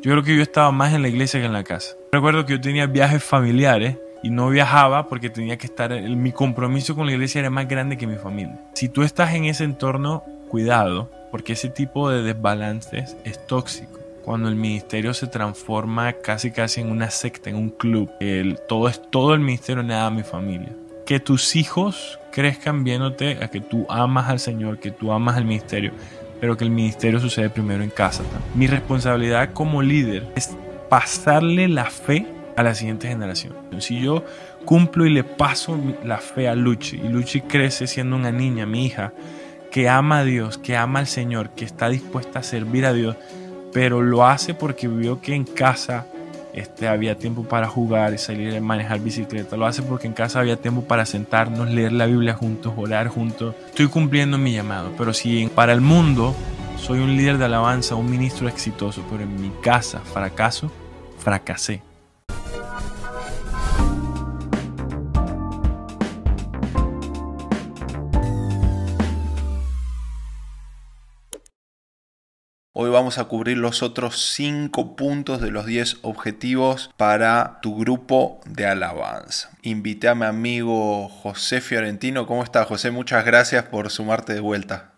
Yo creo que yo estaba más en la iglesia que en la casa. Recuerdo que yo tenía viajes familiares y no viajaba porque tenía que estar, mi compromiso con la iglesia era más grande que mi familia. Si tú estás en ese entorno, cuidado, porque ese tipo de desbalances es tóxico. Cuando el ministerio se transforma casi casi en una secta, en un club, el, todo es todo el ministerio, nada mi familia. Que tus hijos crezcan viéndote a que tú amas al Señor, que tú amas al ministerio, pero que el ministerio sucede primero en casa. Mi responsabilidad como líder es pasarle la fe a la siguiente generación. Si yo cumplo y le paso la fe a Luchi y Luchi crece siendo una niña, mi hija, que ama a Dios, que ama al Señor, que está dispuesta a servir a Dios, pero lo hace porque vio que en casa este, había tiempo para jugar salir a manejar bicicleta. Lo hace porque en casa había tiempo para sentarnos, leer la Biblia juntos, orar juntos. Estoy cumpliendo mi llamado, pero si para el mundo soy un líder de alabanza, un ministro exitoso, pero en mi casa fracaso, fracasé. Vamos a cubrir los otros 5 puntos de los 10 objetivos para tu grupo de alabanza. Invité a mi amigo José Fiorentino. ¿Cómo estás, José? Muchas gracias por sumarte de vuelta.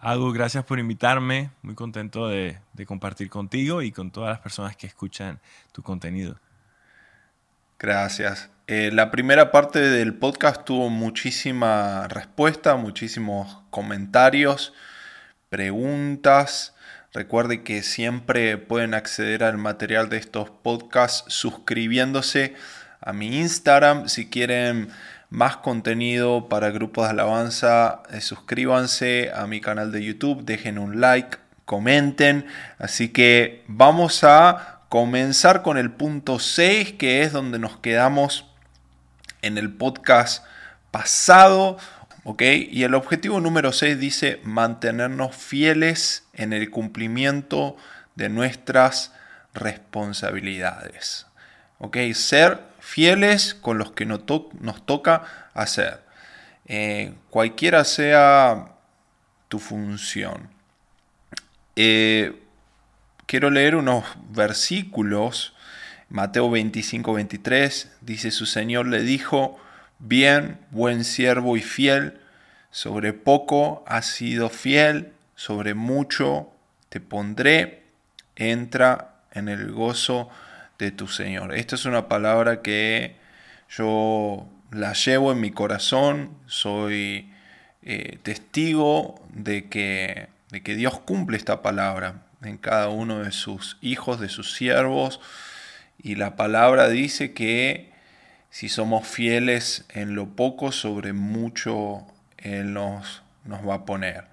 Algo, gracias por invitarme. Muy contento de, compartir contigo y con todas las personas que escuchan tu contenido. Gracias. Eh, la primera parte del podcast tuvo muchísima respuesta, muchísimos comentarios, preguntas. Recuerde que siempre pueden acceder al material de estos podcasts suscribiéndose a mi Instagram. Si quieren más contenido para grupos de alabanza, eh, suscríbanse a mi canal de YouTube, dejen un like, comenten. Así que vamos a comenzar con el punto 6, que es donde nos quedamos en el podcast pasado. Y el objetivo número 6 dice mantenernos fieles en el cumplimiento de nuestras responsabilidades. ¿Ok? Ser fieles con los que nos, toca hacer. Eh, cualquiera sea tu función. Eh, quiero leer unos versículos. Mateo 25, 23 dice, su Señor le dijo, Bien, buen siervo y fiel, sobre poco has sido fiel, sobre mucho te pondré, entra en el gozo de tu Señor. Esta es una palabra que yo la llevo en mi corazón, soy eh, testigo de que, de que Dios cumple esta palabra en cada uno de sus hijos, de sus siervos, y la palabra dice que si somos fieles en lo poco, sobre mucho Él nos, nos va a poner.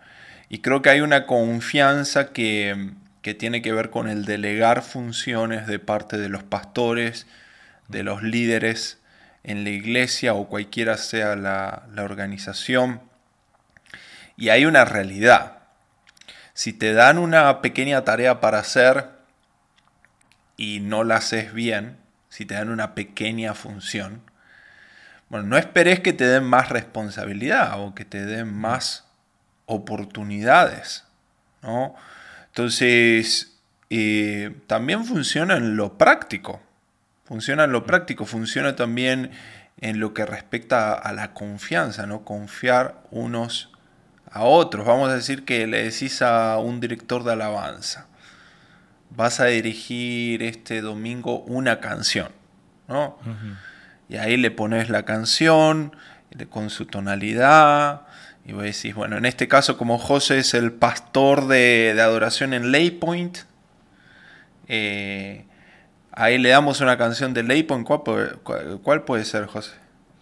Y creo que hay una confianza que, tiene que ver con el delegar funciones de parte de los pastores, de los líderes en la iglesia o cualquiera sea la, la organización. Y hay una realidad. Si te dan una pequeña tarea para hacer y no la haces bien, si te dan una pequeña función, bueno, no esperes que te den más responsabilidad o que te den más oportunidades, ¿no? Entonces, eh, también funciona en lo práctico, funciona en lo práctico, funciona también en lo que respecta a la confianza, ¿no? Confiar unos a otros. Vamos a decir que le decís a un director de alabanza, vas a dirigir este domingo una canción, ¿no? Y ahí le pones la canción con su tonalidad. Y vos decís, bueno, en este caso como José es el pastor de, adoración en Lay Point, eh, ahí le damos una canción de Lay Point. ¿Cuál, puede ser, José?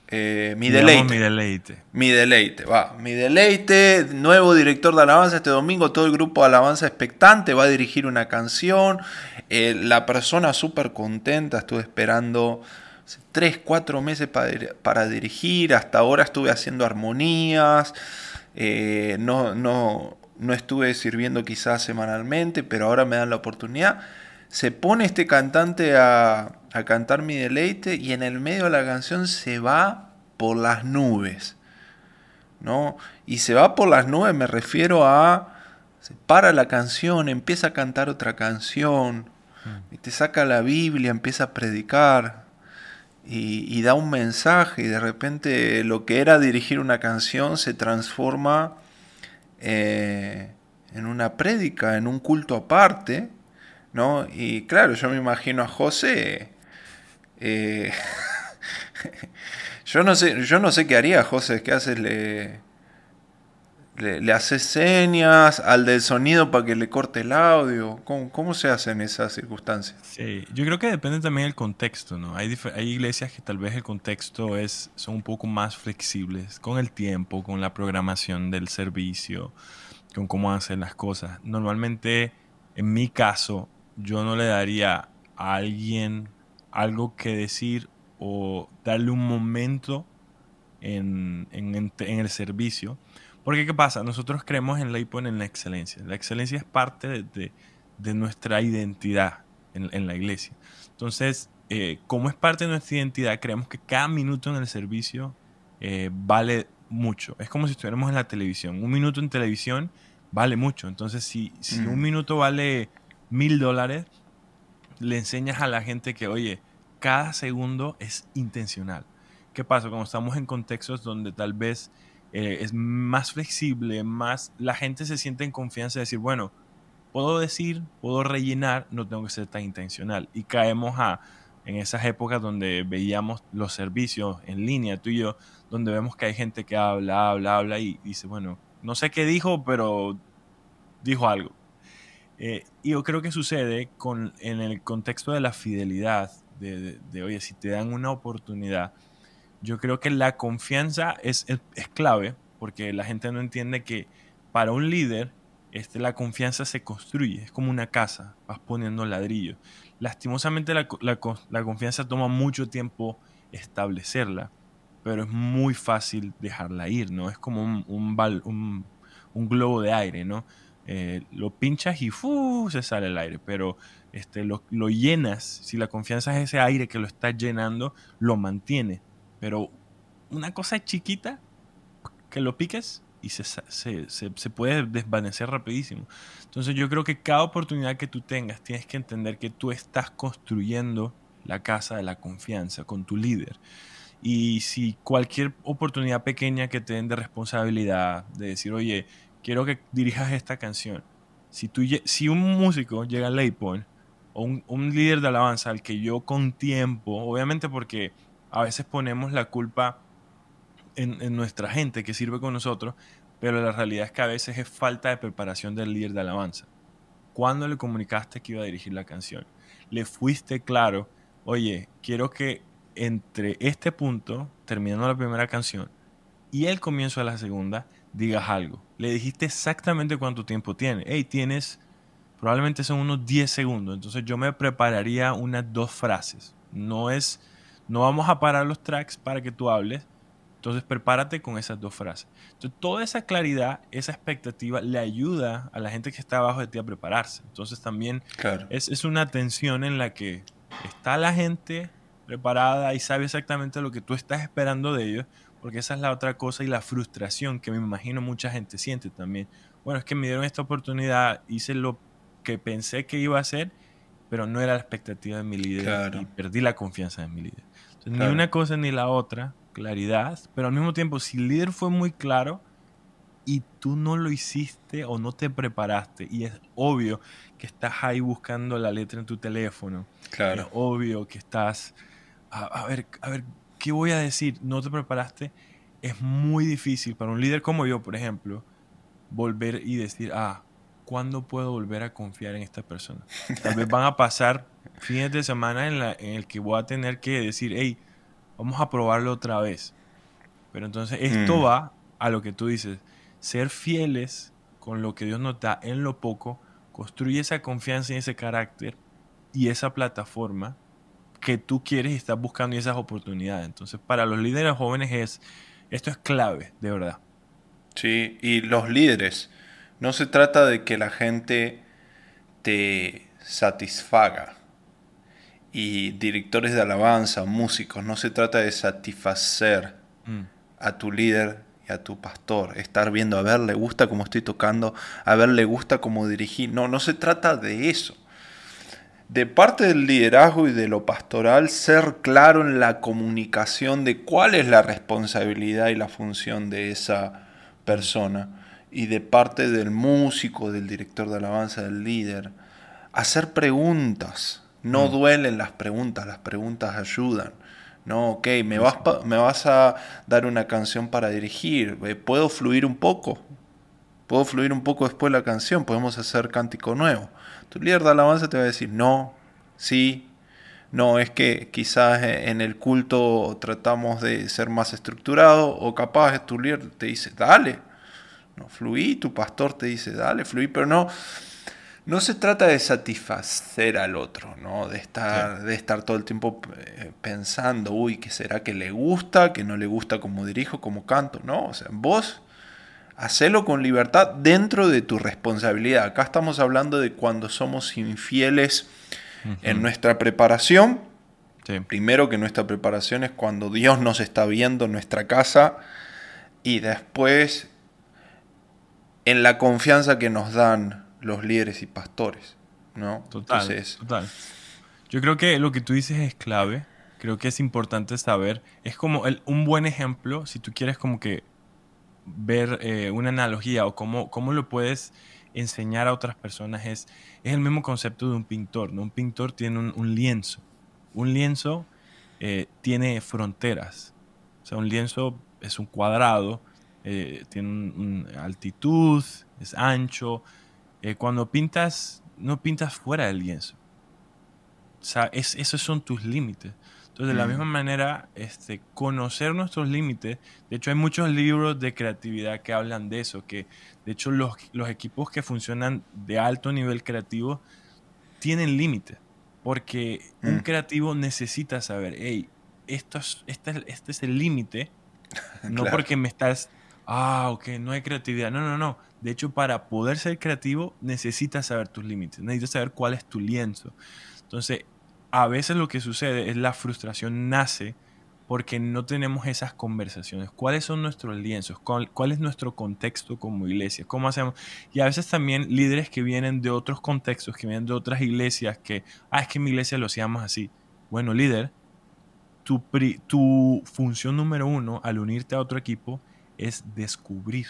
Eh, mi deleite. Mi deleite. Mi deleite, va. Mi deleite, nuevo director de alabanza este domingo. Todo el grupo de alabanza expectante va a dirigir una canción. Eh, la persona súper contenta, estuve esperando tres, cuatro meses para, dirigir. Hasta ahora estuve haciendo armonías. Eh, no, no, no estuve sirviendo quizás semanalmente, pero ahora me dan la oportunidad. Se pone este cantante a, a cantar mi deleite y en el medio de la canción se va por las nubes. ¿no? Y se va por las nubes, me refiero a. Se para la canción, empieza a cantar otra canción. y te saca la Biblia, empieza a predicar y, da un mensaje y de repente lo que era dirigir una canción se transforma eh, en una prédica, en un culto aparte, ¿no? Y claro, yo me imagino a José. Eh, yo no sé, yo no sé qué haría José, ¿qué haces? Le, le, haces señas al del sonido para que le corte el audio. ¿Cómo, se hace en esas circunstancias? Sí, yo creo que depende también del contexto, ¿no? Hay, hay iglesias que tal vez el contexto es, son un poco más flexibles con el tiempo, con la programación del servicio, con cómo hacen las cosas. Normalmente, en mi caso, yo no le daría a alguien algo que decir o darle un momento en, en, en el servicio porque ¿qué pasa? Nosotros creemos en Laypoint en la excelencia. La excelencia es parte de, de, nuestra identidad en, en, la iglesia. Entonces, eh, como es parte de nuestra identidad, creemos que cada minuto en el servicio eh, vale mucho. Es como si estuviéramos en la televisión. Un minuto en televisión vale mucho. Entonces, si, si un minuto vale mil dólares, le enseñas a la gente que, oye, cada segundo es intencional. ¿Qué pasa? Cuando estamos en contextos donde tal vez eh, es más flexible, más la gente se siente en confianza de decir, bueno, puedo decir, puedo rellenar, no tengo que ser tan intencional. Y caemos a, en esas épocas donde veíamos los servicios en línea, tú y yo, donde vemos que hay gente que habla, habla, habla y dice, bueno, no sé qué dijo, pero dijo algo. Eh, y yo creo que sucede con, en el contexto de la fidelidad, de, de, oye, si te dan una oportunidad, yo creo que la confianza es, es, clave porque la gente no entiende que para un líder este, la confianza se construye, es como una casa, vas poniendo ladrillos. Lastimosamente la, la, confianza toma mucho tiempo establecerla, pero es muy fácil dejarla ir, ¿no? Es como un, un, un, globo de aire, ¿no? Eh, lo pinchas y se sale el aire, pero este, lo, lo, llenas, si la confianza es ese aire que lo está llenando, lo mantiene. Pero una cosa chiquita que lo piques y se, se, se, puede desvanecer rapidísimo. Entonces yo creo que cada oportunidad que tú tengas tienes que entender que tú estás construyendo la casa de la confianza con tu líder. Y si cualquier oportunidad pequeña que te den de responsabilidad, de decir, oye, quiero que dirijas esta canción. Si, tú, si un músico llega a Laypoint o un, un líder de alabanza al que yo con tiempo, obviamente porque a veces ponemos la culpa en, nuestra gente que sirve con nosotros, pero la realidad es que a veces es falta de preparación del líder de alabanza. ¿Cuándo le comunicaste que iba a dirigir la canción? ¿Le fuiste claro? Oye, quiero que entre este punto, terminando la primera canción, y el comienzo de la segunda, digas algo. Le dijiste exactamente cuánto tiempo tiene. Hey, tienes, probablemente son unos 10 segundos. Entonces yo me prepararía unas dos frases. No es no vamos a parar los tracks para que tú hables. Entonces prepárate con esas dos frases. Entonces toda esa claridad, esa expectativa le ayuda a la gente que está abajo de ti a prepararse. Entonces también es, es una tensión en la que está la gente preparada y sabe exactamente lo que tú estás esperando de ellos, porque esa es la otra cosa y la frustración que me imagino mucha gente siente también. Bueno, es que me dieron esta oportunidad, hice lo que pensé que iba a hacer, pero no era la expectativa de mi líder y perdí la confianza de mi líder. Ni una cosa ni la otra, claridad, pero al mismo tiempo, si el líder fue muy claro y tú no lo hiciste o no te preparaste, y es obvio que estás ahí buscando la letra en tu teléfono, claro. es obvio que estás, a, ver, a ver, ¿qué voy a decir? No te preparaste, es muy difícil para un líder como yo, por ejemplo, volver y decir, ah, ¿cuándo puedo volver a confiar en esta persona? Tal vez van a pasar fines de semana en, la, en el que voy a tener que decir, hey, vamos a probarlo otra vez. Pero entonces esto mm. va a lo que tú dices, ser fieles con lo que Dios nos da en lo poco, construye esa confianza y ese carácter y esa plataforma que tú quieres y estás buscando y esas oportunidades. Entonces, para los líderes jóvenes es esto es clave, de verdad. Sí, y los líderes, no se trata de que la gente te satisfaga, y directores de alabanza, músicos, no se trata de satisfacer mm. a tu líder y a tu pastor, estar viendo, a ver, le gusta cómo estoy tocando, a ver, le gusta cómo dirigí. No, no se trata de eso. de parte del liderazgo y de lo pastoral, ser claro en la comunicación de cuál es la responsabilidad y la función de esa persona. Y de parte del músico, del director de alabanza, del líder, hacer preguntas. No mm. duelen las preguntas, las preguntas ayudan. No, ok, me vas, me vas a dar una canción para dirigir. Eh, ¿Puedo fluir un poco? ¿Puedo fluir un poco después de la canción? ¿Podemos hacer cántico nuevo? Tu líder de alabanza te va a decir, no, sí, no, es que quizás en el culto tratamos de ser más estructurado o capaz tu líder te dice, dale, no, fluí, tu pastor te dice, dale, fluí, pero no, no se trata de satisfacer al otro, ¿no? De estar, de estar todo el tiempo eh, pensando, uy, ¿qué será que le gusta, que no le gusta como dirijo, como canto? No, o sea, vos hacelo con libertad dentro de tu responsabilidad. Acá estamos hablando de cuando somos infieles en nuestra preparación. Primero que nuestra preparación es cuando Dios nos está viendo en nuestra casa y después en la confianza que nos dan los líderes y pastores, ¿no? Total, total. Yo creo que lo que tú dices es clave. Creo que es importante saber. Es como el, un buen ejemplo, si tú quieres como que ver eh, una analogía o cómo, cómo lo puedes enseñar a otras personas, es, es el mismo concepto de un pintor. ¿no? Un pintor tiene un, lienzo. Un lienzo eh, tiene fronteras. O sea, un lienzo es un cuadrado, eh, tiene una altitud, es ancho, eh, cuando pintas, no pintas fuera del lienzo. O sea, esos son tus límites. Entonces, de la mm. misma manera, este, conocer nuestros límites. De hecho, hay muchos libros de creatividad que hablan de eso. Que, de hecho, los, los equipos que funcionan de alto nivel creativo tienen límites. Porque un mm. creativo necesita saber, hey, esto es, este, este es el límite. No porque me estás, ah, ok, no hay creatividad. No, no, no. De hecho, para poder ser creativo necesitas saber tus límites, necesitas saber cuál es tu lienzo. Entonces, a veces lo que sucede es la frustración nace porque no tenemos esas conversaciones. ¿Cuáles son nuestros lienzos? ¿Cuál, es nuestro contexto como iglesia? ¿Cómo hacemos? Y a veces también líderes que vienen de otros contextos, que vienen de otras iglesias, que, ah, es que mi iglesia lo hacíamos así. Bueno, líder, tu, tu función número uno al unirte a otro equipo es descubrir.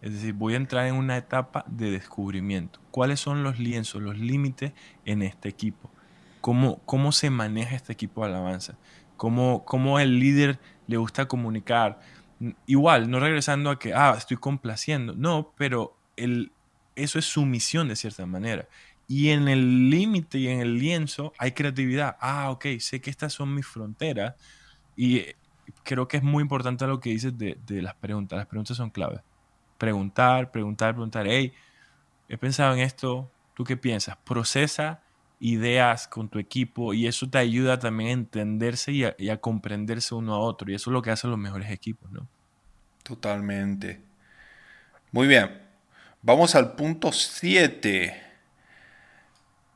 Es decir, voy a entrar en una etapa de descubrimiento. ¿Cuáles son los lienzos, los límites en este equipo? ¿Cómo, cómo se maneja este equipo de alabanza? ¿Cómo, ¿Cómo el líder le gusta comunicar? Igual, no regresando a que, ah, estoy complaciendo. No, pero el, eso es su misión de cierta manera. Y en el límite y en el lienzo hay creatividad. Ah, ok, sé que estas son mis fronteras. Y creo que es muy importante lo que dices de, de las preguntas. Las preguntas son claves preguntar, preguntar, preguntar, hey, he pensado en esto, ¿tú qué piensas? Procesa ideas con tu equipo y eso te ayuda también a entenderse y a, comprenderse uno a otro y eso es lo que hacen los mejores equipos, ¿no? Totalmente. Muy bien, vamos al punto 7.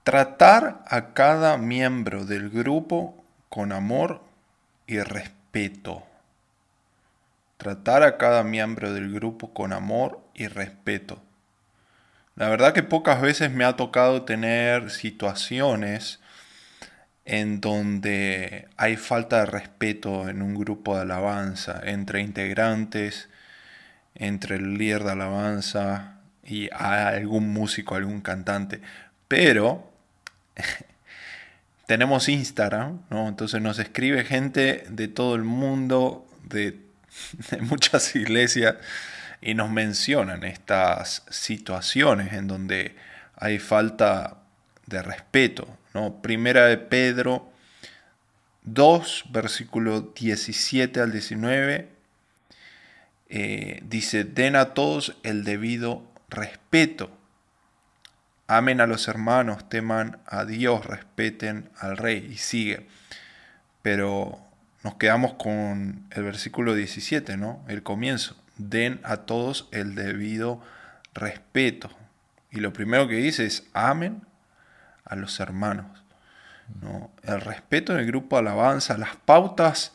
Tratar a cada miembro del grupo con amor y respeto. Tratar a cada miembro del grupo con amor y respeto. La verdad que pocas veces me ha tocado tener situaciones en donde hay falta de respeto en un grupo de alabanza entre integrantes, entre el líder de alabanza y algún músico, algún cantante. Pero tenemos Instagram, ¿no? Entonces nos escribe gente de todo el mundo, de muchas iglesias y nos mencionan estas situaciones en donde hay falta de respeto. ¿no? Primera de Pedro 2, versículo 17 al 19, eh, dice, den a todos el debido respeto. Amen a los hermanos, teman a Dios, respeten al rey. Y sigue. Pero nos quedamos con el versículo 17, ¿no? El comienzo. Den a todos el debido respeto. Y lo primero que dice es amen a los hermanos. ¿no? El respeto en el grupo alabanza, las pautas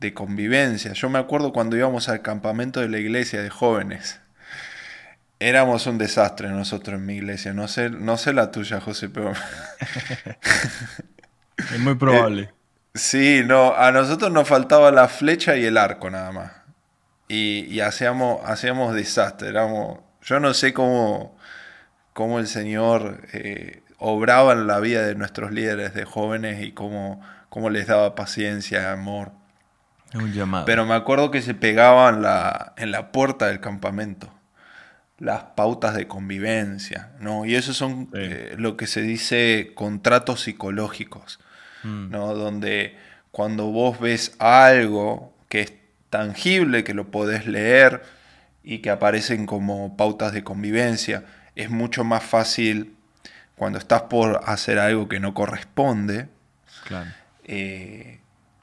de convivencia. Yo me acuerdo cuando íbamos al campamento de la iglesia de jóvenes. Éramos un desastre nosotros en mi iglesia. No sé, no sé la tuya, José, pero... es muy probable. Eh, sí, no, a nosotros nos faltaba la flecha y el arco nada más. Y, hacíamos, hacíamos desastre. Éramos, yo no sé cómo, cómo el Señor eh, obraba en la vida de nuestros líderes de jóvenes y cómo, cómo les daba paciencia, amor. Un llamado. Pero me acuerdo que se pegaban la, en la puerta del campamento las pautas de convivencia, ¿no? Y eso son eh, lo que se dice contratos psicológicos, mm. ¿no? Donde cuando vos ves algo que es tangible, que lo podés leer y que aparecen como pautas de convivencia, es mucho más fácil cuando estás por hacer algo que no corresponde, eh,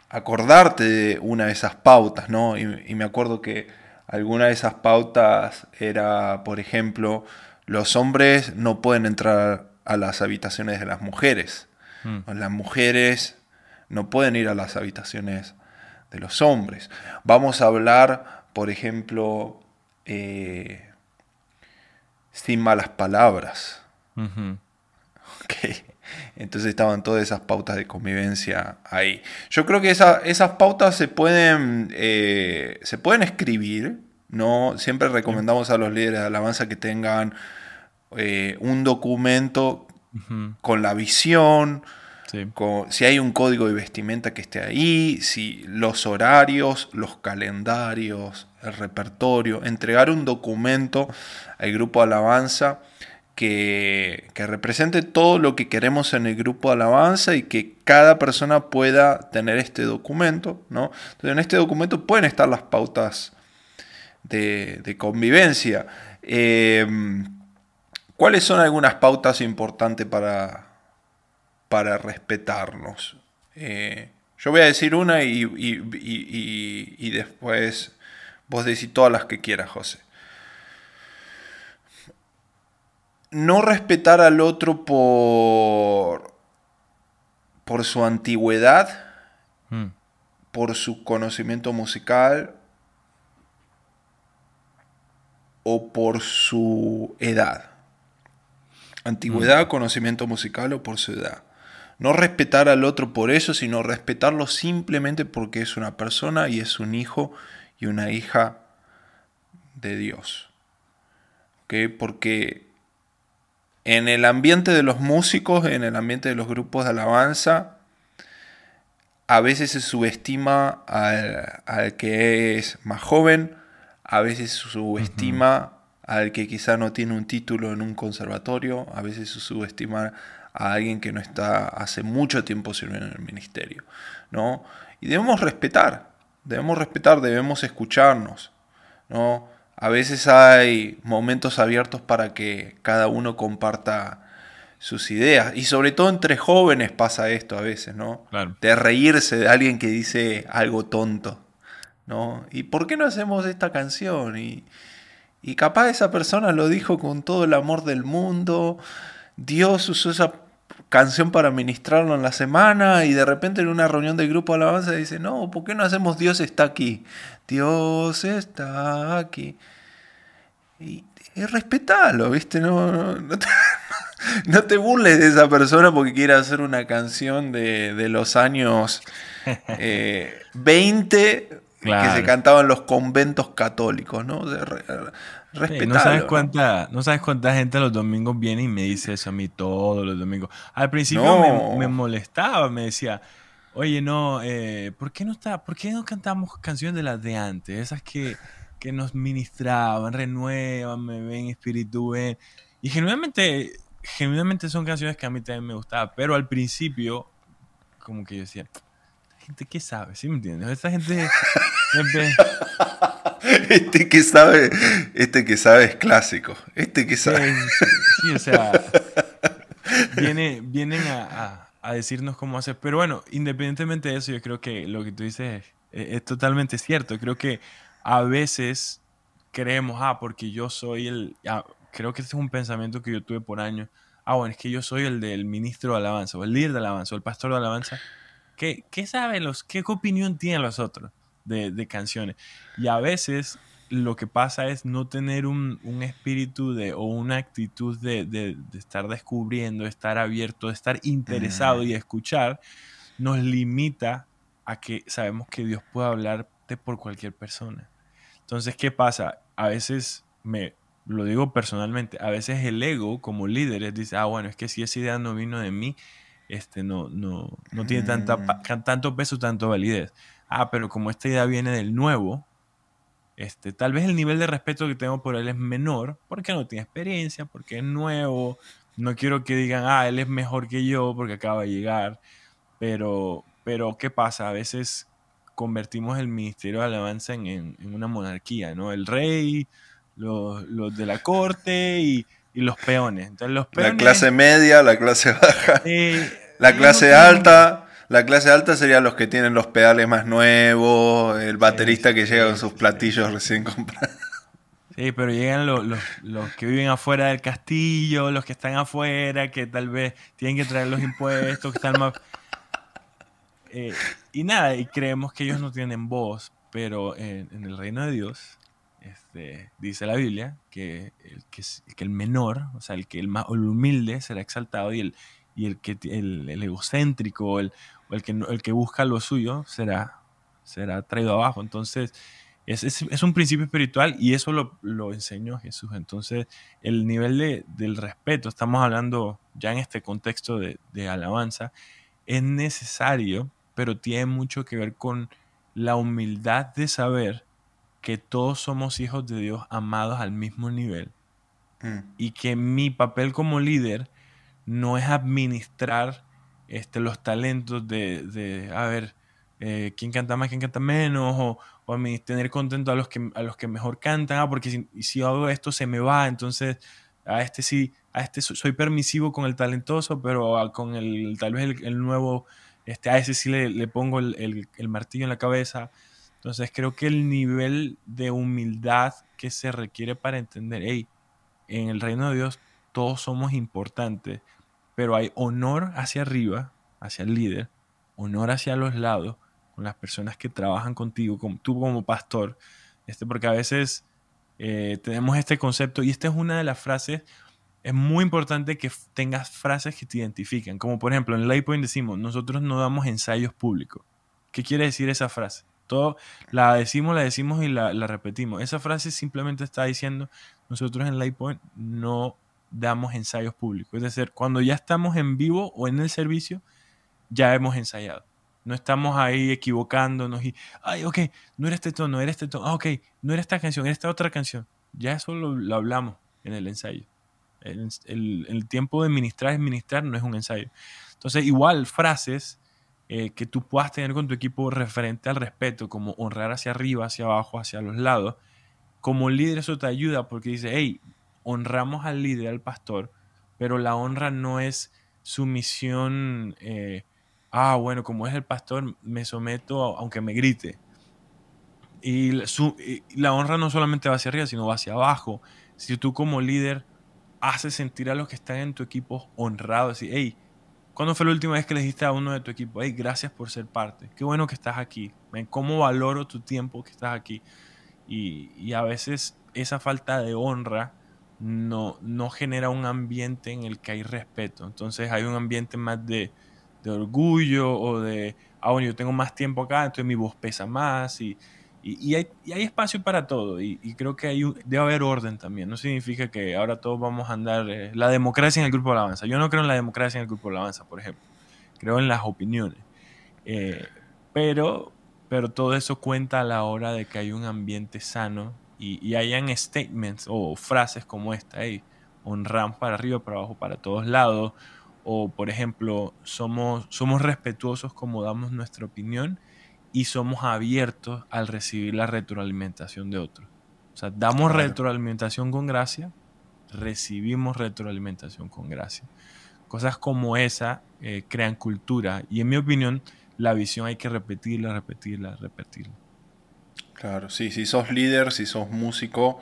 acordarte de una de esas pautas, ¿no? y me acuerdo que Alguna de esas pautas era, por ejemplo, los hombres no pueden entrar a las habitaciones de las mujeres. Mm. Las mujeres no pueden ir a las habitaciones de los hombres. Vamos a hablar, por ejemplo, eh, sin malas palabras. Entonces estaban todas esas pautas de convivencia ahí. Yo creo que esas pautas se pueden, eh, se pueden escribir. ¿no? Siempre recomendamos a los líderes de alabanza que tengan eh, un documento con la visión, si hay un código de vestimenta que esté ahí, si los horarios, los calendarios, el repertorio, entregar un documento al grupo de alabanza que, represente todo lo que queremos en el grupo de alabanza y que cada persona pueda tener este documento, ¿no? Entonces en este documento pueden estar las pautas de, convivencia. Em, ¿Cuáles son algunas pautas importantes para, para respetarnos? Eh, yo voy a decir una y, y, después vos decís todas las que quieras, José no respetar al otro por, por su antigüedad, mm. por su conocimiento musical o por su edad. Antigüedad, mm. conocimiento musical o por su edad. No respetar al otro por eso, sino respetarlo simplemente porque es una persona y es un hijo y una hija de Dios. Porque en el ambiente de los músicos, en el ambiente de los grupos de alabanza, a veces se subestima al, que es más joven, a veces se subestima al que quizá no tiene un título en un conservatorio, a veces se subestima a alguien que no está hace mucho tiempo sirviendo en el ministerio, ¿no? Y debemos respetar, debemos respetar, debemos escucharnos, ¿no? A veces hay momentos abiertos para que cada uno comparta sus ideas. Y sobre todo entre jóvenes pasa esto a veces, ¿no? De reírse de alguien que dice algo tonto, ¿no? ¿Y por qué no hacemos esta canción? Y, y capaz esa persona lo dijo con todo el amor del mundo. Dios usó esa canción para ministrarlo en la semana y de repente en una reunión del grupo de alabanza dice, no, ¿por qué no hacemos Dios está aquí? Dios está aquí. Y, respetalo, ¿viste? No, no, te, burles de esa persona porque quiere hacer una canción de, los años 20 eh, que se cantaba en los conventos católicos, ¿no? no, sabes cuánta, no sabes cuánta gente los domingos viene y me dice eso a mí todos los domingos. Al principio me, molestaba, me decía, oye, no, eh, ¿por, qué no está, ¿por qué no cantamos canciones de las de antes? Esas que, que nos ministraban, renuevan, me ven, espíritu ven. Y genuinamente, genuinamente son canciones que a mí también me gustaban, pero al principio, como que yo decía, gente que sabe, ¿sí me entiendes? Esta gente... este que sabe, este que sabe es clásico. Este que sabe. Sí, o sea, viene, vienen a, decirnos cómo hacer. Pero bueno, independientemente de eso, yo creo que lo que tú dices es, totalmente cierto. Creo que a veces creemos, ah, porque yo soy el. creo que este es un pensamiento que yo tuve por años. Ah, bueno, es que yo soy el del ministro de alabanza, o el líder de alabanza, o el pastor de alabanza. ¿Qué, qué saben los, qué opinión tienen los otros? de, canciones. Y a veces lo que pasa es no tener un, espíritu de, o una actitud de, estar descubriendo, de estar abierto, de estar interesado y escuchar, nos limita a que sabemos que Dios puede hablarte por cualquier persona. Entonces, ¿qué pasa? A veces me, lo digo personalmente, a veces el ego como líder dice, ah, bueno, es que si esa idea no vino de mí, este, no, no, no tiene tanta, mm. tanto peso, tanto validez. Ah, pero como esta idea viene del nuevo, este, tal vez el nivel de respeto que tengo por él es menor, porque no tiene experiencia, porque es nuevo, no quiero que digan, ah, él es mejor que yo porque acaba de llegar, pero, pero ¿qué pasa? A veces convertimos el Ministerio de Alabanza en, en, una monarquía, ¿no? El rey, los, los de la corte y, y, los peones. Entonces, los peones... La clase media, la clase baja, la clase alta la clase alta serían los que tienen los pedales más nuevos, el baterista que llega con sus platillos recién comprados. Sí, pero llegan los, los, que viven afuera del castillo, los que están afuera, que tal vez tienen que traer los impuestos, que están más... Eh, y nada, y creemos que ellos no tienen voz, pero en, el reino de Dios, este, dice la Biblia, que el, que, el menor, o sea, el que el más humilde será exaltado y el, y el que el, egocéntrico, el, el que, el que busca lo suyo será, será traído abajo. Entonces, es, es, un principio espiritual y eso lo, lo, enseñó Jesús. Entonces, el nivel de, del respeto, estamos hablando ya en este contexto de, alabanza, es necesario, pero tiene mucho que ver con la humildad de saber que todos somos hijos de Dios amados al mismo nivel mm. y que mi papel como líder no es administrar este, los talentos de, a ver, eh, quién canta más, quién canta menos, o, o tener contento a los que, a los que mejor cantan, ah, porque si, si hago esto se me va, entonces a este sí, a este soy permisivo con el talentoso, pero con el, tal vez el, nuevo, este, a ese sí le, le pongo el, martillo en la cabeza. Entonces creo que el nivel de humildad que se requiere para entender, hey, en el reino de Dios todos somos importantes, pero hay honor hacia arriba, hacia el líder, honor hacia los lados, con las personas que trabajan contigo, como, tú como pastor, este, porque a veces eh, tenemos este concepto y esta es una de las frases, es muy importante que tengas frases que te identifiquen, como por ejemplo en Laypoint decimos, nosotros no damos ensayos públicos. ¿Qué quiere decir esa frase? Todo, la decimos, la decimos y la, la repetimos. Esa frase simplemente está diciendo, nosotros en Laypoint no damos ensayos públicos. Es decir, cuando ya estamos en vivo o en el servicio, ya hemos ensayado. No estamos ahí equivocándonos y, ay, ok, no era este tono, era este tono, ah, ok, no era esta canción, era esta otra canción. Ya eso lo, hablamos en el ensayo. El, el, tiempo de ministrar es ministrar, no es un ensayo. Entonces, igual frases eh, que tú puedas tener con tu equipo referente al respeto, como honrar hacia arriba, hacia abajo, hacia los lados. Como líder eso te ayuda porque dice, hey, honramos al líder, al pastor, pero la honra no es sumisión, eh, ah, bueno, como es el pastor, me someto aunque me grite. Y, la honra no solamente va hacia arriba, sino va hacia abajo. Si tú como líder haces sentir a los que están en tu equipo honrados, y hey, ¿cuándo fue la última vez que le dijiste a uno de tu equipo, hey, gracias por ser parte? Qué bueno que estás aquí. ¿Cómo valoro tu tiempo que estás aquí? Y, y a veces esa falta de honra no, no genera un ambiente en el que hay respeto. Entonces hay un ambiente más de, orgullo o de, ah, bueno, yo tengo más tiempo acá, entonces mi voz pesa más y, hay, espacio para todo. Y, creo que hay debe haber orden también. No significa que ahora todos vamos a andar... Eh, la democracia en el grupo de alabanza. Yo no creo en la democracia en el grupo de alabanza, por ejemplo. Creo en las opiniones. Eh, pero, pero todo eso cuenta a la hora de que hay un ambiente sano y, hayan statements o frases como esta, hey, honran para arriba, para abajo, para todos lados, o por ejemplo, somos, somos respetuosos como damos nuestra opinión y somos abiertos al recibir la retroalimentación de otros. O sea, damos retroalimentación con gracia, recibimos retroalimentación con gracia. Cosas como esa eh, crean cultura y en mi opinión la visión hay que repetirla, repetirla, repetirla. Claro, sí, si sos líder, si sos músico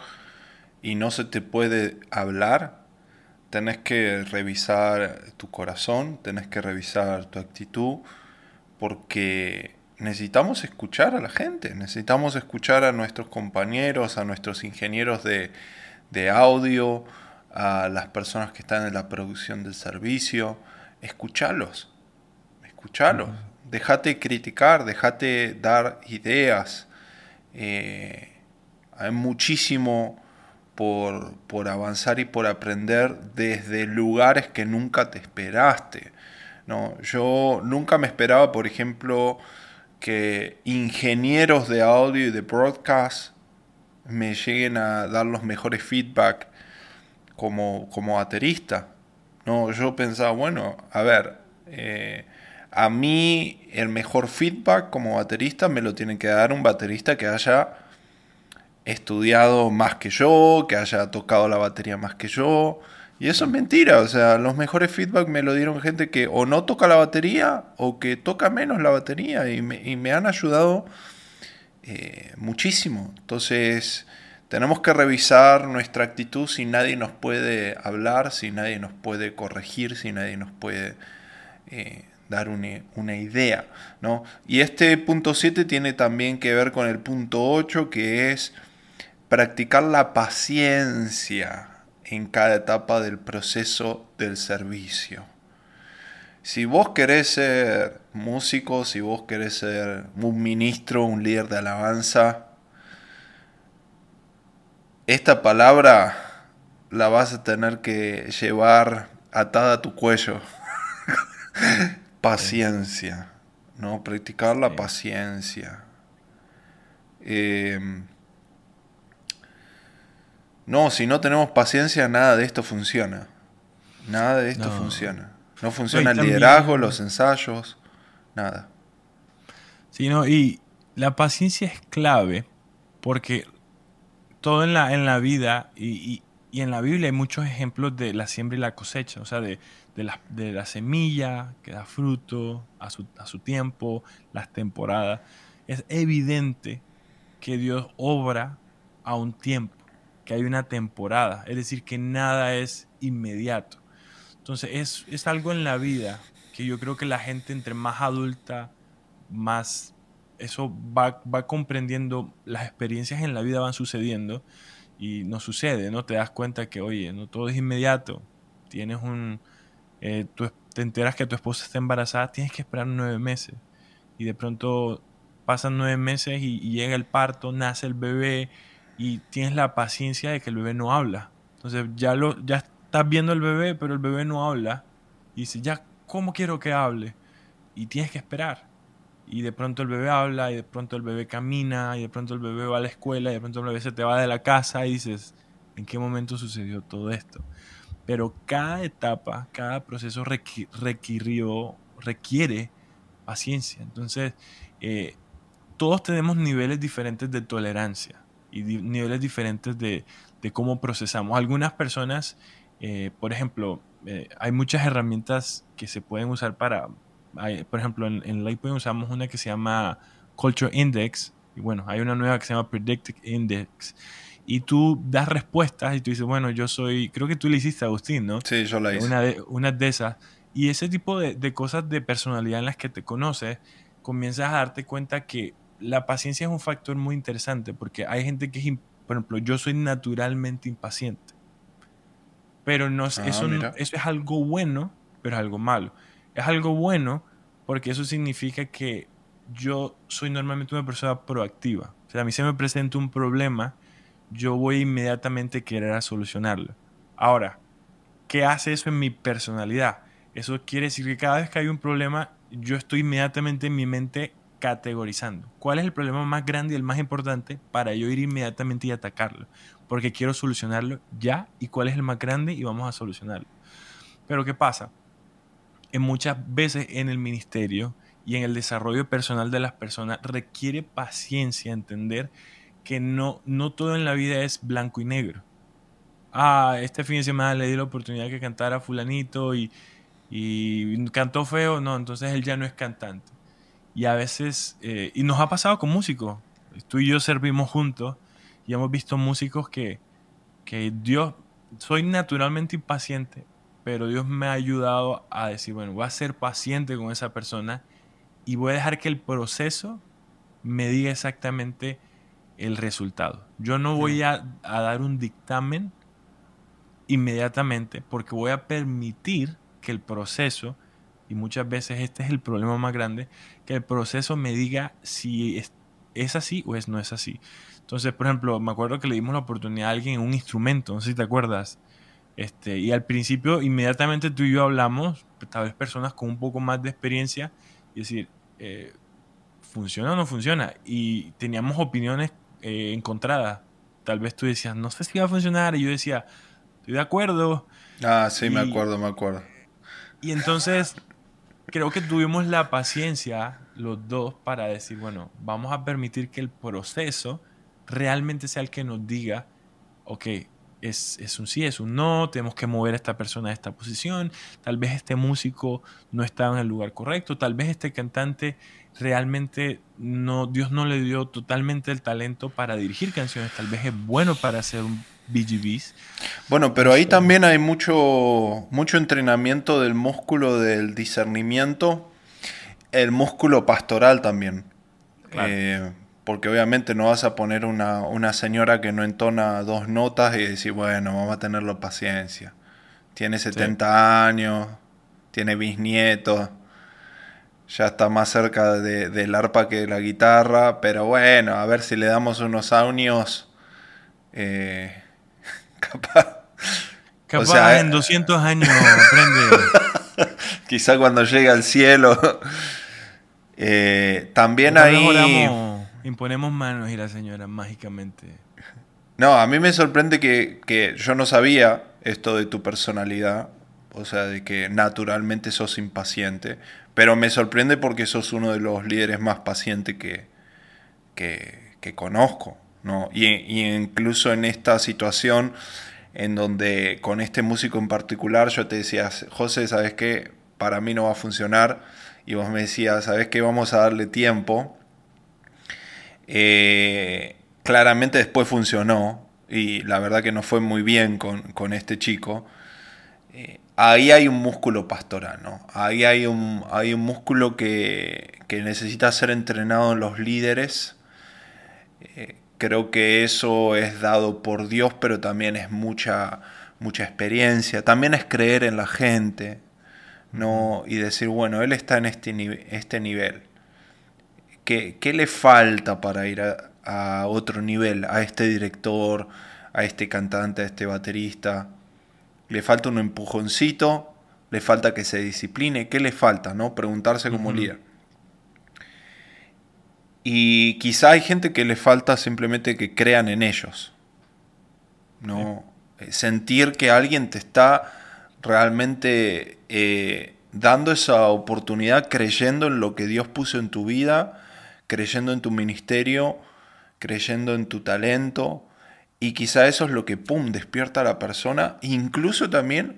y no se te puede hablar, tenés que revisar tu corazón, tenés que revisar tu actitud, porque necesitamos escuchar a la gente, necesitamos escuchar a nuestros compañeros, a nuestros ingenieros de, de audio, a las personas que están en la producción del servicio, escuchalos, escuchalos, déjate criticar, déjate dar ideas. Eh, hay muchísimo por, por, avanzar y por aprender desde lugares que nunca te esperaste. ¿no? Yo nunca me esperaba, por ejemplo, que ingenieros de audio y de broadcast me lleguen a dar los mejores feedback como, como baterista. No, yo pensaba, bueno, a ver, eh, a mí el mejor feedback como baterista me lo tiene que dar un baterista que haya estudiado más que yo, que haya tocado la batería más que yo. Y eso es mentira, o sea, los mejores feedback me lo dieron gente que o no toca la batería o que toca menos la batería y me, han ayudado eh, muchísimo. Entonces, tenemos que revisar nuestra actitud si nadie nos puede hablar, si nadie nos puede corregir, si nadie nos puede eh, dar una, idea. ¿no? Y este punto 7 tiene también que ver con el punto 8, que es practicar la paciencia en cada etapa del proceso del servicio. Si vos querés ser músico, si vos querés ser un ministro, un líder de alabanza, esta palabra la vas a tener que llevar atada a tu cuello. paciencia, ¿no? Practicar la paciencia. Em, no, si no tenemos paciencia, nada de esto funciona. Nada de esto funciona. No funciona el liderazgo, los ensayos, nada. Sí, no, y la paciencia es clave porque todo en la, en la vida y, en la Biblia hay muchos ejemplos de la siembra y la cosecha, o sea, de, la, de la, semilla que da fruto a su, a su tiempo, las temporadas. Es evidente que Dios obra a un tiempo, que hay una temporada, es decir, que nada es inmediato. Entonces es, es algo en la vida que yo creo que la gente entre más adulta, más eso va, va comprendiendo, las experiencias en la vida van sucediendo y no sucede, ¿no? Te das cuenta que, oye, no todo es inmediato. Tienes un... Eh, te enteras que tu esposa está embarazada, tienes que esperar nueve meses. Y de pronto pasan nueve meses y, llega el parto, nace el bebé y tienes la paciencia de que el bebé no habla. Entonces ya, lo, ya estás viendo el bebé, pero el bebé no habla. Y dices, ya, ¿cómo quiero que hable? Y tienes que esperar y de pronto el bebé habla y de pronto el bebé camina y de pronto el bebé va a la escuela y de pronto el bebé se te va de la casa y dices, ¿en qué momento sucedió todo esto? Pero cada etapa, cada proceso requirió, requiere paciencia. Entonces, eh, todos tenemos niveles diferentes de tolerancia y niveles diferentes de, cómo procesamos. Algunas personas, eh, por ejemplo, eh, hay muchas herramientas que se pueden usar para, por ejemplo, en, en Lightpoint usamos una que se llama Culture Index, y bueno, hay una nueva que se llama Predictive Index. Y tú das respuestas y tú dices, bueno, yo soy, creo que tú le hiciste a Agustín, ¿no? Sí, yo la hice. Una de, una de esas. Y ese tipo de, de cosas de personalidad en las que te conoces, comienzas a darte cuenta que la paciencia es un factor muy interesante porque hay gente que es, por ejemplo, yo soy naturalmente impaciente. Pero no, ah, eso, eso es algo bueno, pero es algo malo. Es algo bueno porque eso significa que yo soy normalmente una persona proactiva. O sea, a mí se me presenta un problema, yo voy inmediatamente a querer solucionarlo. Ahora, ¿qué hace eso en mi personalidad? Eso quiere decir que cada vez que hay un problema, yo estoy inmediatamente en mi mente categorizando. ¿Cuál es el problema más grande y el más importante para yo ir inmediatamente y atacarlo? Porque quiero solucionarlo ya y cuál es el más grande y vamos a solucionarlo. Pero ¿qué pasa? muchas veces en el ministerio y en el desarrollo personal de las personas requiere paciencia entender que no, no todo en la vida es blanco y negro. Ah, este fin de semana le di la oportunidad que cantara fulanito y, y cantó feo, no, entonces él ya no es cantante. Y a veces, eh, y nos ha pasado con músicos, tú y yo servimos juntos y hemos visto músicos que, que Dios, soy naturalmente impaciente, pero Dios me ha ayudado a decir, bueno, voy a ser paciente con esa persona y voy a dejar que el proceso me diga exactamente el resultado. Yo no voy a, a dar un dictamen inmediatamente porque voy a permitir que el proceso, y muchas veces este es el problema más grande, que el proceso me diga si es, es así o es, no es así. Entonces, por ejemplo, me acuerdo que le dimos la oportunidad a alguien en un instrumento, no sé si te acuerdas. Este, y al principio, inmediatamente tú y yo hablamos, tal vez personas con un poco más de experiencia, y decir, eh, ¿funciona o no funciona? Y teníamos opiniones eh, encontradas. Tal vez tú decías, no sé si va a funcionar, y yo decía, estoy de acuerdo. Ah, sí, me acuerdo, me acuerdo. Y entonces creo que tuvimos la paciencia los dos para decir, bueno, vamos a permitir que el proceso realmente sea el que nos diga, ok, es, es, un sí, es un no, tenemos que mover a esta persona a esta posición, tal vez este músico no estaba en el lugar correcto, tal vez este cantante realmente no, Dios no le dio totalmente el talento para dirigir canciones, tal vez es bueno para hacer un BGBs. Bueno, pero ahí también hay mucho, mucho entrenamiento del músculo del discernimiento, el músculo pastoral también. Eh, porque obviamente no vas a poner una, una, señora que no entona dos notas y decir, bueno, vamos a tenerlo paciencia. Tiene 70 años, tiene bisnietos, ya está más cerca de, del arpa que de la guitarra, pero bueno, a ver si le damos unos años, eh, capaz... Capaz en 200 años aprende. Quizá cuando llegue al cielo. Eh, también hay imponemos manos y la señora mágicamente. No, a mí me sorprende que, yo no sabía esto de tu personalidad, o sea, de que naturalmente sos impaciente, pero me sorprende porque sos uno de los líderes más pacientes que, que, conozco, ¿no? Y, incluso en esta situación en donde con este músico en particular yo te decía, José, ¿sabes qué? Para mí no va a funcionar. Y vos me decías, ¿sabes qué? Vamos a darle tiempo. Eh, claramente después funcionó y la verdad que no fue muy bien con, este chico. Eh, ahí hay un músculo pastoral, ¿no? Ahí hay un, hay un músculo que, necesita ser entrenado en los líderes. Eh, creo que eso es dado por Dios, pero también es mucha, mucha experiencia. También es creer en la gente, ¿no? Y decir, bueno, él está en este, este nivel ¿Qué, le falta para ir a, otro nivel? A este director, a este cantante, a este baterista. Le falta un empujoncito, le falta que se discipline. ¿Qué le falta? ¿no? Preguntarse como líder. Y quizá hay gente que le falta simplemente que crean en ellos. ¿no? Eh, sentir que alguien te está realmente eh, dando esa oportunidad, creyendo en lo que Dios puso en tu vida creyendo en tu ministerio, creyendo en tu talento, y quizá eso es lo que, ¡pum!, despierta a la persona, incluso también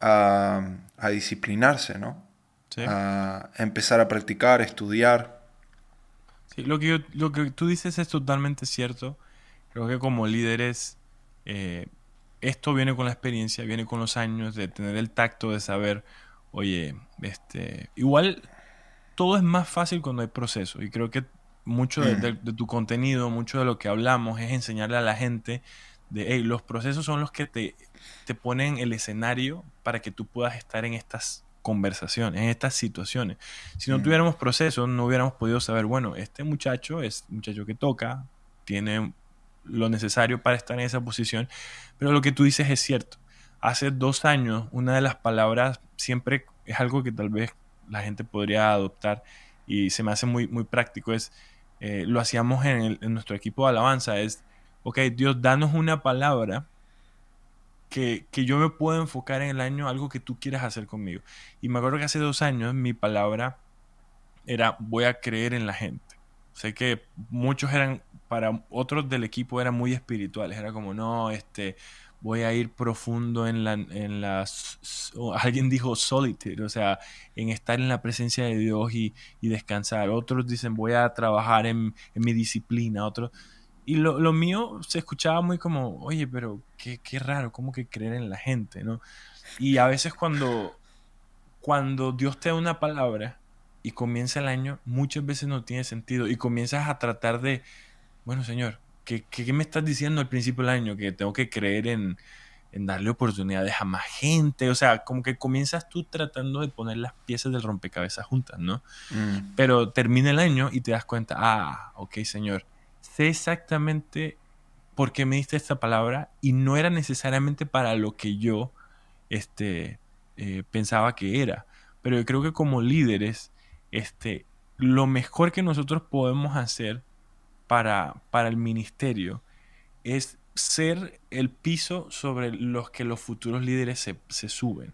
a, disciplinarse, ¿no? A empezar a practicar, estudiar. Sí, lo que, lo que tú dices es totalmente cierto. Creo que como líderes, eh, esto viene con la experiencia, viene con los años de tener el tacto de saber, oye, este, igual todo es más fácil cuando hay proceso. Y creo que mucho de, tu contenido, mucho de lo que hablamos es enseñarle a la gente de, hey, los procesos son los que te, te ponen el escenario para que tú puedas estar en estas conversaciones, en estas situaciones. Si no tuviéramos procesos, no hubiéramos podido saber, bueno, este muchacho es un muchacho que toca, tiene lo necesario para estar en esa posición, pero lo que tú dices es cierto. Hace dos años, una de las palabras siempre es algo que tal vez la gente podría adoptar y se me hace muy, muy práctico es, eh, lo hacíamos en, nuestro equipo de alabanza, es, ok, Dios, danos una palabra que, yo me puedo enfocar en el año, algo que tú quieras hacer conmigo. Y me acuerdo que hace dos años mi palabra era, voy a creer en la gente. Sé que muchos eran, para otros del equipo eran muy espirituales, era como, no, este, voy a ir profundo en la, en las, alguien dijo solitude, o sea, en estar en la presencia de Dios y, descansar. Otros dicen, voy a trabajar en, mi disciplina, otros... Y lo, mío se escuchaba muy como, oye, pero qué, qué, raro, ¿cómo que creer en la gente, no? Y a veces cuando, cuando Dios te da una palabra, y comienza el año, muchas veces no tiene sentido y comienzas a tratar de, bueno, Señor, ¿qué, qué me estás diciendo al principio del año? Que tengo que creer en, en darle oportunidades a más gente, o sea, como que comienzas tú tratando de poner las piezas del rompecabezas juntas, ¿no? Mm, Pero termina el año y te das cuenta, ah, ok, Señor, sé exactamente por qué me diste esta palabra y no era necesariamente para lo que yo este, eh, pensaba que era. Pero yo creo que como líderes, este, lo mejor que nosotros podemos hacer para, para el ministerio es ser el piso sobre los que los futuros líderes se, se suben.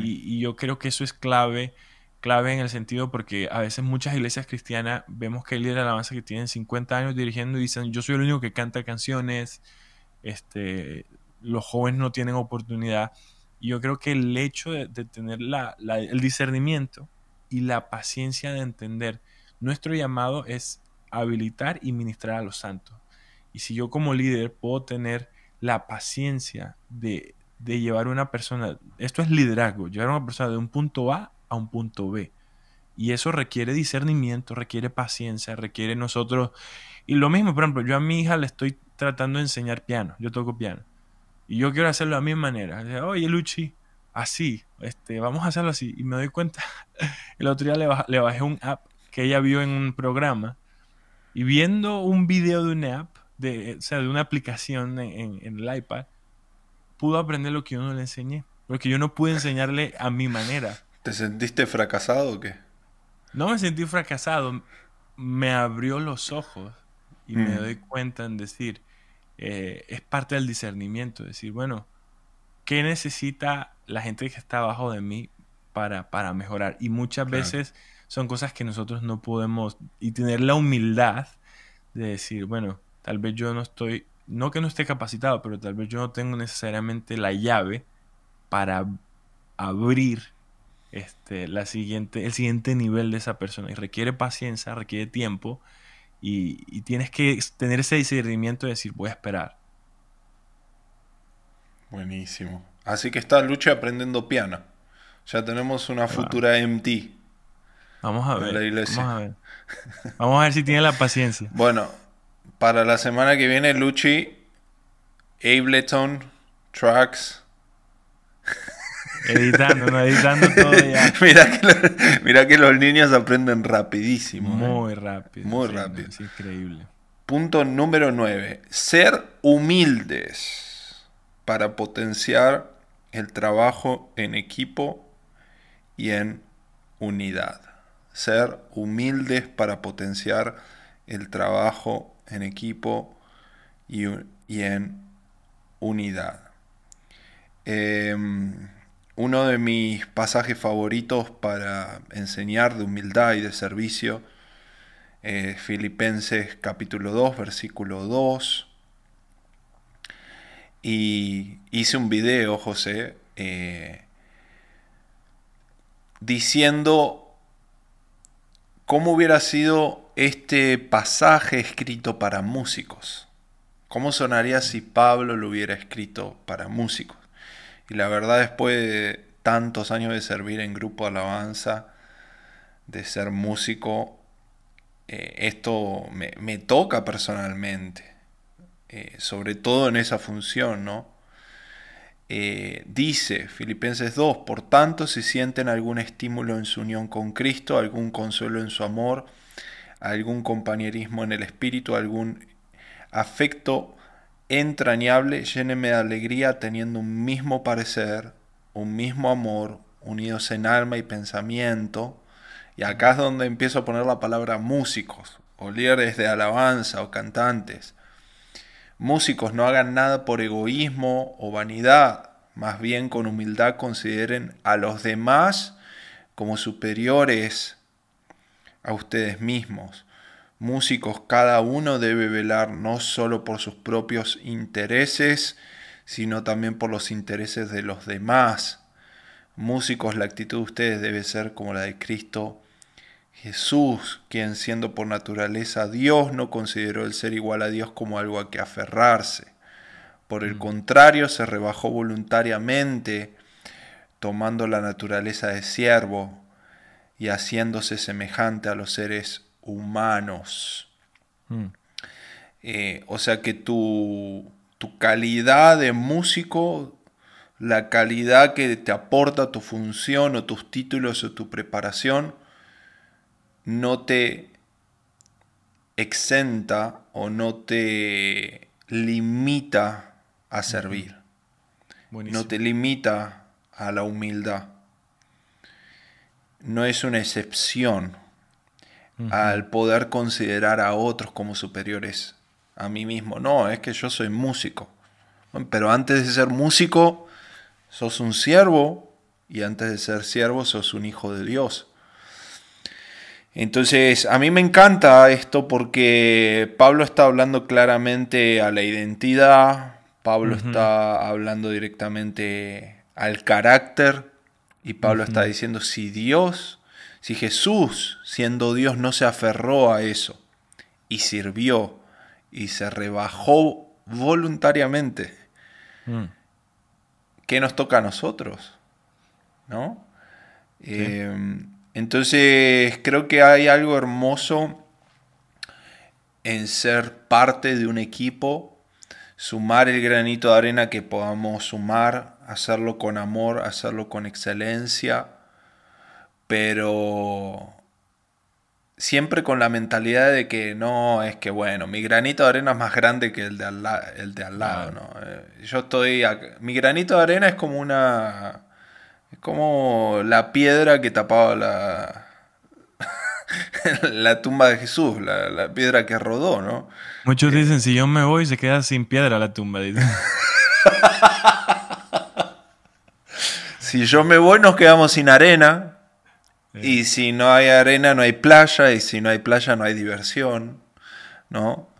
Y, y yo creo que eso es clave, clave en el sentido porque a veces muchas iglesias cristianas vemos que hay líderes de alabanza que tienen 50 años dirigiendo y dicen, yo soy el único que canta canciones, este, los jóvenes no tienen oportunidad. Y yo creo que el hecho de, de tener la- la- el discernimiento y la paciencia de entender nuestro llamado es habilitar y ministrar a los santos. Y si yo como líder puedo tener la paciencia de, de llevar a una persona, esto es liderazgo, llevar a una persona de un punto A a un punto B. Y eso requiere discernimiento, requiere paciencia, requiere nosotros... Y lo mismo, por ejemplo, yo a mi hija le estoy tratando de enseñar piano, yo toco piano. Y yo quiero hacerlo de mi manera. Oye, Luchi, así, este, vamos a hacerlo así. Y me doy cuenta, el otro día le bajé un app que ella vio en un programa y viendo un video de una app, de, o sea, de una aplicación en, el iPad, pudo aprender lo que yo no le enseñé. Porque yo no pude enseñarle a mi manera. ¿Te sentiste fracasado o qué? No me sentí fracasado, me abrió los ojos y me Mm. doy cuenta en decir, eh, es parte del discernimiento, decir, bueno, ¿qué necesita la gente que está abajo de mí para, para mejorar? Y muchas Claro. veces son cosas que nosotros no podemos, y tener la humildad de decir, bueno, tal vez yo no estoy, no que no esté capacitado, pero tal vez yo no tengo necesariamente la llave para abrir este, la siguiente, el siguiente nivel de esa persona. Y requiere paciencia, requiere tiempo. Y, y tienes que tener ese discernimiento de decir, voy a esperar. Buenísimo. Así que está Lucha aprendiendo piano. Ya tenemos una futura MT. Vamos a En ver. la iglesia. Vamos a ver. Vamos a ver si tiene la paciencia. Bueno, para la semana que viene, Luchi, Ableton, Tracks. Editando, no, editando todo ya. mira, que lo- mira que los niños aprenden rapidísimo. ¿eh? Muy rápido. Muy sí, no, rápido. es increíble. Punto número 9. Ser humildes para potenciar el trabajo en equipo y en unidad. Ser humildes para potenciar el trabajo en equipo y, y en unidad. Em, uno de mis pasajes favoritos para enseñar de humildad y de servicio eh, Filipenses capítulo 2, versículo 2. Y hice un video, José, eh, diciendo cómo hubiera sido este pasaje escrito para músicos. ¿Cómo sonaría si Pablo lo hubiera escrito para músicos? Y la verdad, después de tantos años de servir en grupo de alabanza, de ser músico, eh, esto me, toca personalmente, eh, sobre todo en esa función, ¿no? Eh, dice Filipenses 2, por tanto, si sienten algún estímulo en su unión con Cristo, algún consuelo en su amor, algún compañerismo en el espíritu, algún afecto entrañable, llénenme de alegría teniendo un mismo parecer, un mismo amor, unidos en alma y pensamiento. Y acá es donde empiezo a poner la palabra músicos, o líderes de alabanza, o cantantes. Músicos no hagan nada por egoísmo o vanidad, más bien con humildad consideren a los demás como superiores a ustedes mismos. Músicos, cada uno debe velar no solo por sus propios intereses, sino también por los intereses de los demás. Músicos, la actitud de ustedes debe ser como la de Cristo Jesús, quien siendo por naturaleza Dios, no consideró el ser igual a Dios como algo a que aferrarse. Por el contrario, se rebajó voluntariamente, tomando la naturaleza de siervo, y haciéndose semejante a los seres humanos. Mm. Eh, o sea que tu, tu calidad de músico, la calidad que te aporta tu función o tus títulos o tu preparación, no te exenta o no te limita a servir. Buenísimo. No te limita a la humildad. No es una excepción al poder considerar a otros como superiores a mí mismo. No, es que yo soy músico. Pero antes de ser músico, sos un siervo y antes de ser siervo, sos un hijo de Dios. Entonces, a mí me encanta esto porque Pablo está hablando claramente a la identidad, Pablo está hablando directamente al carácter y Pablo está diciendo si Dios, si Jesús, siendo Dios, no se aferró a eso y sirvió y se rebajó voluntariamente, Mm. ¿qué nos toca a nosotros? ¿No? Eh, entonces creo que hay algo hermoso en ser parte de un equipo, sumar el granito de arena que podamos sumar, hacerlo con amor, hacerlo con excelencia, pero siempre con la mentalidad de que no, es que bueno, mi granito de arena es más grande que el de al, la- el de al lado, ¿no? Eh, Yo estoy, mi granito de arena es como una, es como la piedra que tapaba la, la tumba de Jesús, la, la piedra que rodó, ¿no? Muchos dicen, si yo me voy, se queda sin piedra la tumba. dicen. Si yo me voy, nos quedamos sin arena. Eh. Y si no hay arena, no hay playa. Y si no hay playa, no hay diversión. ¿No?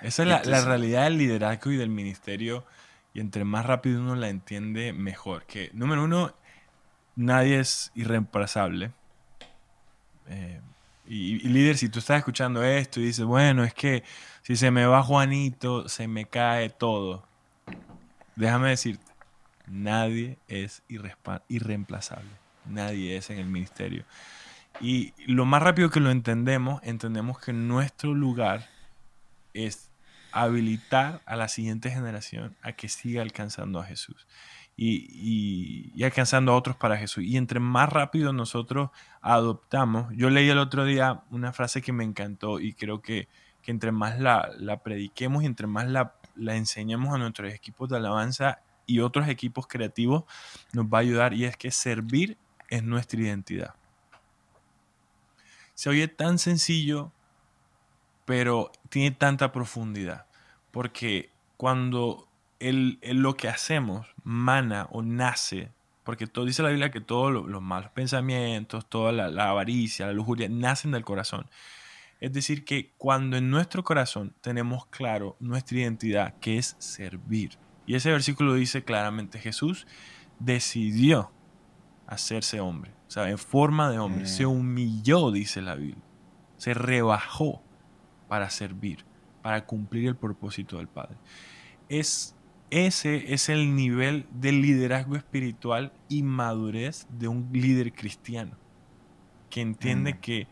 Esa es la, la realidad del liderazgo y del ministerio. Y entre más rápido uno la entiende, mejor. Que, número uno, nadie es irreemplazable. Eh, y, y líder, si tú estás escuchando esto y dices, bueno, es que si se me va Juanito, se me cae todo. Déjame decirte, nadie es irreemplazable. Nadie es en el ministerio. Y lo más rápido que lo entendemos, entendemos que nuestro lugar es habilitar a la siguiente generación a que siga alcanzando a Jesús y, alcanzando a otros para Jesús. Y entre más rápido nosotros adoptamos, yo leí el otro día una frase que me encantó y creo que, que entre más la, la prediquemos y entre más la, la enseñemos a nuestros equipos de alabanza y otros equipos creativos, nos va a ayudar y es que servir es nuestra identidad. Se oye tan sencillo, pero tiene tanta profundidad. Porque cuando el, el- lo que hacemos mana o nace, porque todo dice la Biblia que todos lo- los malos pensamientos, toda la, la avaricia, la lujuria, nacen del corazón. Es decir, que cuando en nuestro corazón tenemos claro nuestra identidad, que es servir. Y ese versículo dice claramente, Jesús decidió hacerse hombre, o sea, en forma de hombre, Mm. se humilló, dice la Biblia, se rebajó para servir, para cumplir el propósito del Padre. Es, ese es el nivel de liderazgo espiritual y madurez de un líder cristiano, que entiende Mm. que,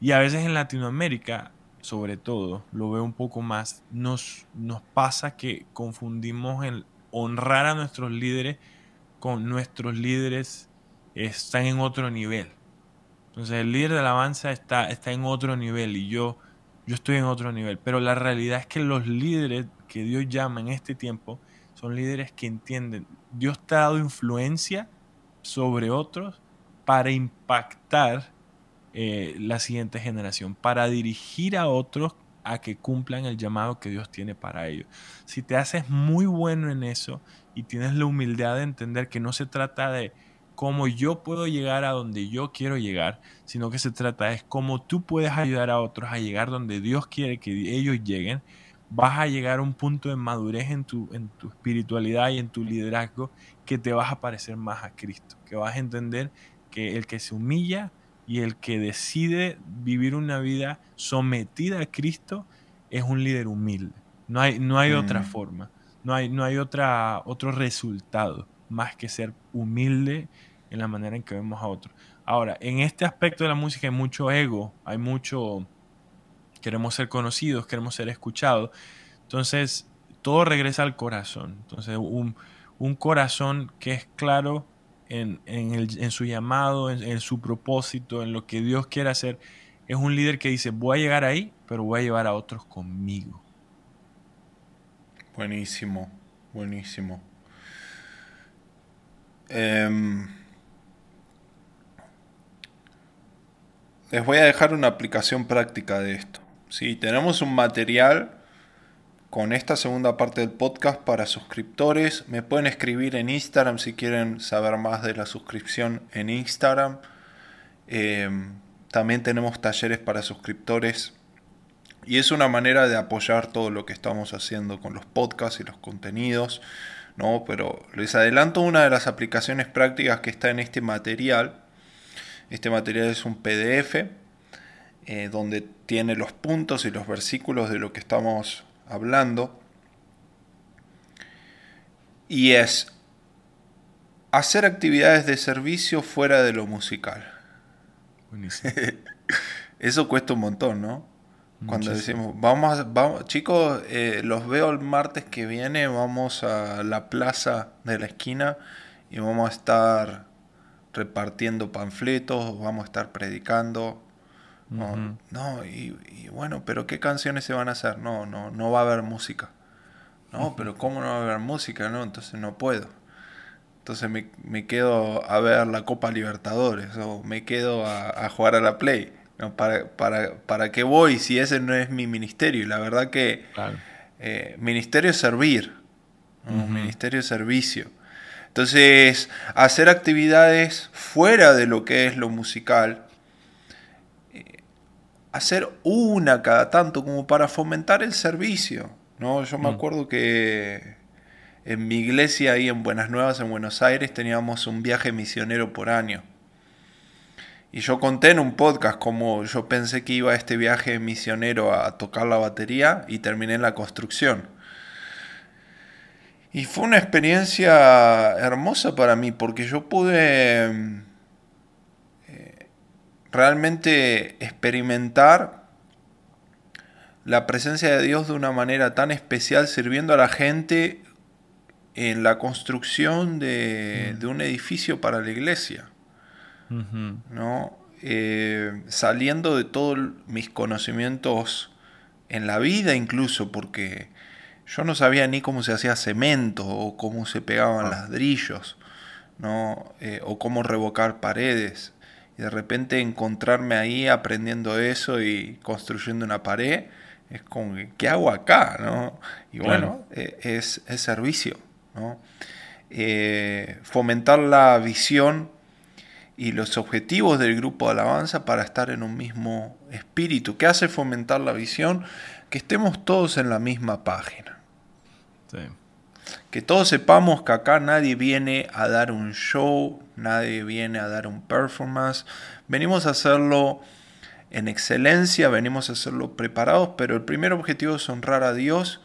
y a veces en Latinoamérica, sobre todo, lo veo un poco más, nos, nos pasa que confundimos el honrar a nuestros líderes con nuestros líderes están en otro nivel. Entonces el líder de alabanza está, está en otro nivel y yo, yo estoy en otro nivel. Pero la realidad es que los líderes que Dios llama en este tiempo son líderes que entienden. Dios te ha dado influencia sobre otros para impactar eh, la siguiente generación, para dirigir a otros a que cumplan el llamado que Dios tiene para ellos. Si te haces muy bueno en eso y tienes la humildad de entender que no se trata de cómo yo puedo llegar a donde yo quiero llegar, sino que se trata es cómo tú puedes ayudar a otros a llegar donde Dios quiere que ellos lleguen, vas a llegar a un punto de madurez en tu, en tu espiritualidad y en tu liderazgo que te vas a parecer más a Cristo, que vas a entender que el que se humilla y el que decide vivir una vida sometida a Cristo es un líder humilde. No hay, no hay otra Mm. forma, no hay, no hay otra, otro resultado más que ser humilde en la manera en que vemos a otros. Ahora, en este aspecto de la música hay mucho ego, hay mucho... Queremos ser conocidos, queremos ser escuchados. Entonces, todo regresa al corazón. Entonces, un, corazón que es claro en, su llamado, en, su propósito, en lo que Dios quiere hacer, es un líder que dice, voy a llegar ahí, pero voy a llevar a otros conmigo. Buenísimo, buenísimo. Em, les voy a dejar una aplicación práctica de esto. Si tenemos un material con esta segunda parte del podcast para suscriptores. Me pueden escribir en Instagram si quieren saber más de la suscripción en Instagram. Em, también tenemos talleres para suscriptores. Y es una manera de apoyar todo lo que estamos haciendo con los podcasts y los contenidos. ¿no? Pero les adelanto una de las aplicaciones prácticas que está en este material. Este material es un PDF eh, donde tiene los puntos y los versículos de lo que estamos hablando. Y es hacer actividades de servicio fuera de lo musical. Eso cuesta un montón, ¿no? Cuando decimos, vamos, vamos chicos, eh, los veo el martes que viene, vamos a la plaza de la esquina y vamos a estar repartiendo panfletos, vamos a estar predicando. No, y, bueno, pero ¿qué canciones se van a hacer? No, no, no va a haber música. No, pero ¿cómo no va a haber música? No, entonces no puedo. Entonces me, quedo a ver la Copa Libertadores o me quedo a, jugar a la Play. ¿Para, para, ¿Para qué voy si ese no es mi ministerio? Y la verdad que eh, ministerio es servir, ministerio es servicio. Entonces, hacer actividades fuera de lo que es lo musical, hacer una cada tanto como para fomentar el servicio. ¿no? Yo me mm. acuerdo que en mi iglesia ahí en Buenas Nuevas, en Buenos Aires, teníamos un viaje misionero por año. Y yo conté en un podcast cómo yo pensé que iba a este viaje misionero a tocar la batería y terminé en la construcción. Y fue una experiencia hermosa para mí porque yo pude eh, realmente experimentar la presencia de Dios de una manera tan especial sirviendo a la gente en la construcción de, mm. un edificio para la iglesia. ¿no? Eh, saliendo de todos mis conocimientos en la vida incluso, porque yo no sabía ni cómo se hacía cemento o cómo se pegaban ah. ladrillos, ¿no? Eh, o cómo revocar paredes. Y de repente encontrarme ahí aprendiendo eso y construyendo una pared, es como, ¿qué hago acá? ¿no? Y bueno, eh, es, es servicio. Eh, fomentar la visión y los objetivos del grupo de alabanza para estar en un mismo espíritu. ¿Qué hace fomentar la visión? Que estemos todos en la misma página. Que todos sepamos que acá nadie viene a dar un show, nadie viene a dar un performance. Venimos a hacerlo en excelencia, venimos a hacerlo preparados, pero el primer objetivo es honrar a Dios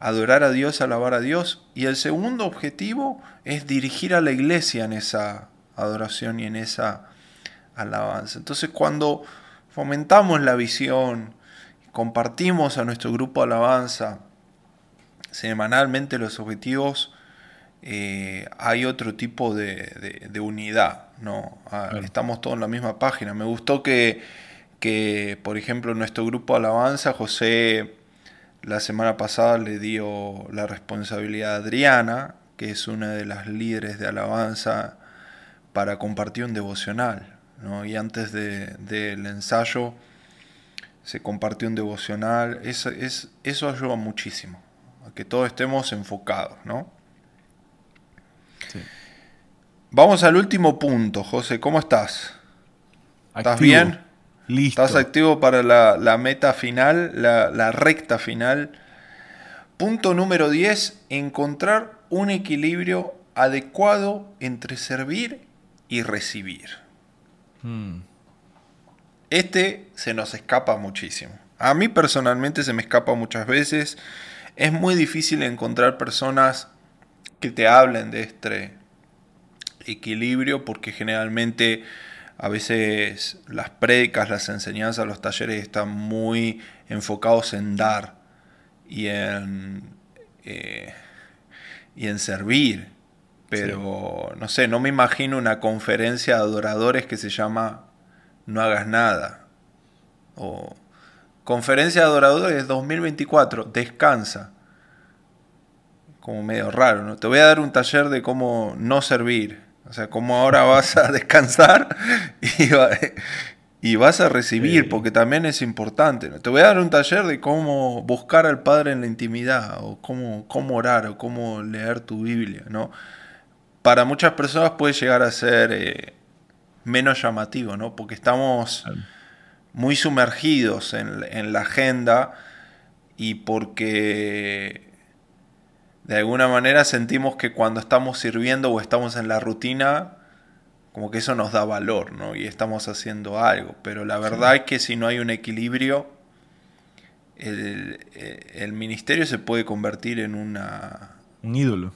adorar a Dios, alabar a Dios. Y el segundo objetivo es dirigir a la iglesia en esa adoración y en esa alabanza. Entonces cuando fomentamos la visión, compartimos a nuestro grupo alabanza semanalmente los objetivos, eh, hay otro tipo de, unidad. ¿no? Ah, estamos todos en la misma página. Me gustó que, que, por ejemplo, nuestro grupo alabanza, José la semana pasada le dio la responsabilidad a Adriana, que es una de las líderes de alabanza, para compartir un devocional. Y antes del ensayo se compartió un devocional. Eso, es, eso ayuda muchísimo, que todos estemos enfocados. ¿no? Vamos al último punto, José. ¿Cómo estás? ¿Estás bien? Estás activo para la, meta final, la, recta final. Punto número 10, encontrar un equilibrio adecuado entre servir y recibir. Hmm. Este se nos escapa muchísimo. A mí personalmente se me escapa muchas veces. Es muy difícil encontrar personas que te hablen de este equilibrio porque generalmente a veces las prédicas, las enseñanzas, los talleres están muy enfocados en dar y en, eh, y en servir. Pero no sé, no me imagino una conferencia de adoradores que se llama No hagas nada. O conferencia de adoradores 2024, descansa. Como medio raro, ¿no? Te voy a dar un taller de cómo no servir o sea, cómo ahora vas a descansar y, vas a recibir, porque también es importante. Te voy a dar un taller de cómo buscar al Padre en la intimidad, o cómo, cómo orar, o cómo leer tu Biblia. ¿no? Para muchas personas puede llegar a ser eh, menos llamativo, ¿no? porque estamos muy sumergidos en, en la agenda y porque de alguna manera sentimos que cuando estamos sirviendo o estamos en la rutina, como que eso nos da valor, ¿no? Y estamos haciendo algo. Pero la verdad es que si no hay un equilibrio, el, el, ministerio se puede convertir en una... Un ídolo.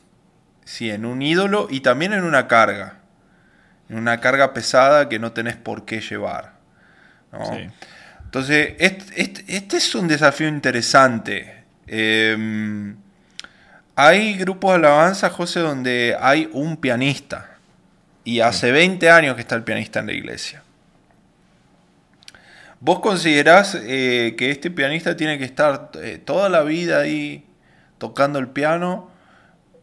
Sí, en un ídolo y también en una carga. En una carga pesada que no tenés por qué llevar. Entonces, este, este, es un desafío interesante. Eh, hay grupos de alabanza, José, donde hay un pianista. Y hace 20 años que está el pianista en la iglesia. ¿Vos considerás eh, que este pianista tiene que estar eh, toda la vida ahí tocando el piano?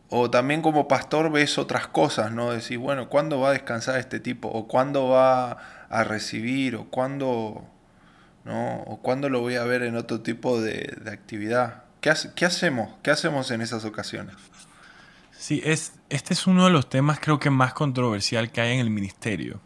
O también como pastor ves otras cosas, ¿no? Decís, bueno, ¿cuándo va a descansar este tipo? ¿O cuándo va a recibir? ¿O cuándo, ¿no? ¿O cuándo lo voy a ver en otro tipo de actividad? ¿Qué, hacemos? ¿Qué hacemos en esas ocasiones? Sí, es, este es uno de los temas creo que más controversial que hay en el ministerio.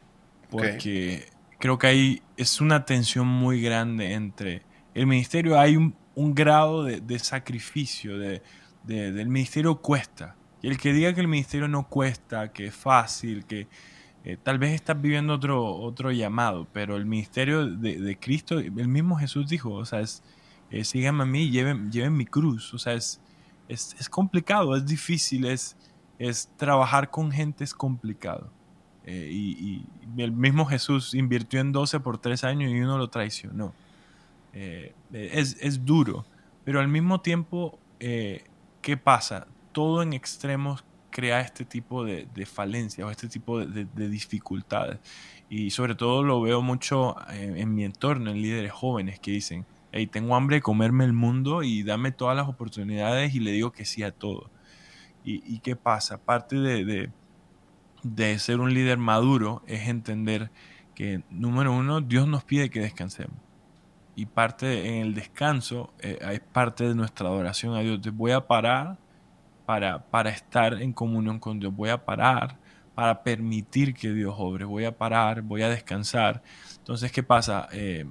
Porque creo que hay, es una tensión muy grande entre el ministerio, hay un, grado de, sacrificio, de, del ministerio cuesta. Y el que diga que el ministerio no cuesta, que es fácil, que eh, tal vez estás viviendo otro, otro llamado, pero el ministerio de, de Cristo, el mismo Jesús dijo, o sea, es, eh, síganme a mí, lleven, lleven mi cruz. O sea, es, es, complicado, es difícil, es, es trabajar con gente es complicado. Eh, y, el mismo Jesús invirtió en 12 por 3 años y uno lo traicionó. Eh, es, duro, pero al mismo tiempo, ¿qué pasa? Todo en extremos crea este tipo de, falencias o este tipo de, de, dificultades. Y sobre todo lo veo mucho en, en mi entorno, en líderes jóvenes que dicen, hey, tengo hambre de comerme el mundo y dame todas las oportunidades y le digo que sí a todo. ¿Y, qué pasa? Parte de, de, ser un líder maduro es entender que, número uno, Dios nos pide que descansemos. Y parte en el descanso eh, es parte de nuestra adoración a Dios. Te voy a parar para, para estar en comunión con Dios. Voy a parar para permitir que Dios obre. Voy a parar, voy a descansar. Entonces, ¿qué pasa? Eh,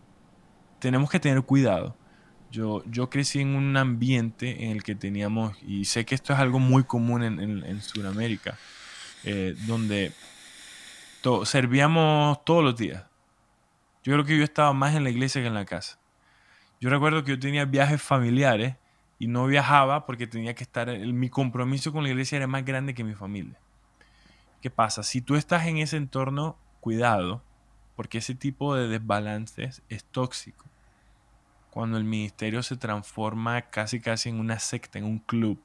tenemos que tener cuidado. Yo, yo crecí en un ambiente en el que teníamos, y sé que esto es algo muy común en, en, Sudamérica, eh, donde servíamos todos los días. Yo creo que yo estaba más en la iglesia que en la casa. Yo recuerdo que yo tenía viajes familiares y no viajaba porque tenía que estar, mi compromiso con la iglesia era más grande que mi familia. ¿Qué pasa? Si tú estás en ese entorno, cuidado, porque ese tipo de desbalances es tóxico cuando el ministerio se transforma casi casi en una secta, en un club,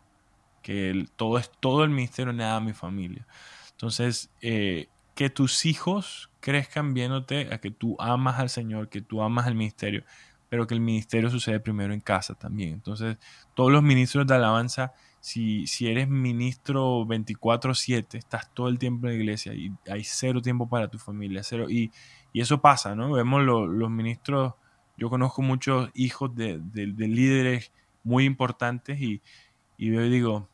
que todo es todo el ministerio, nada mi familia. Entonces, eh, que tus hijos crezcan viéndote a que tú amas al Señor, que tú amas al ministerio, pero que el ministerio sucede primero en casa también. Entonces, todos los ministros de alabanza, si, si eres ministro 24/7, estás todo el tiempo en la iglesia y hay cero tiempo para tu familia, cero. Y, y eso pasa, ¿no? Vemos los ministros yo conozco muchos hijos de, líderes muy importantes y, veo digo,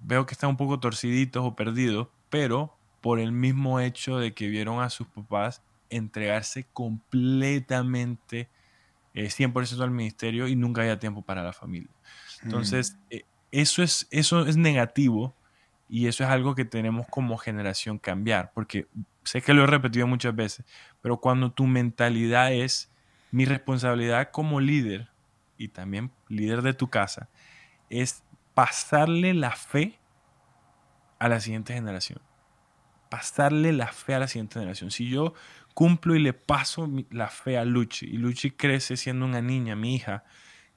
veo que están un poco torciditos o perdidos, pero por el mismo hecho de que vieron a sus papás entregarse completamente 100% eh, al ministerio y nunca haya tiempo para la familia. Entonces, mm. eh, eso, es, eso es negativo y eso es algo que tenemos como generación cambiar, porque sé que lo he repetido muchas veces, pero cuando tu mentalidad es mi responsabilidad como líder y también líder de tu casa es pasarle la fe a la siguiente generación. Pasarle la fe a la siguiente generación. Si yo cumplo y le paso la fe a Luchi. Y Luchi crece siendo una niña, mi hija,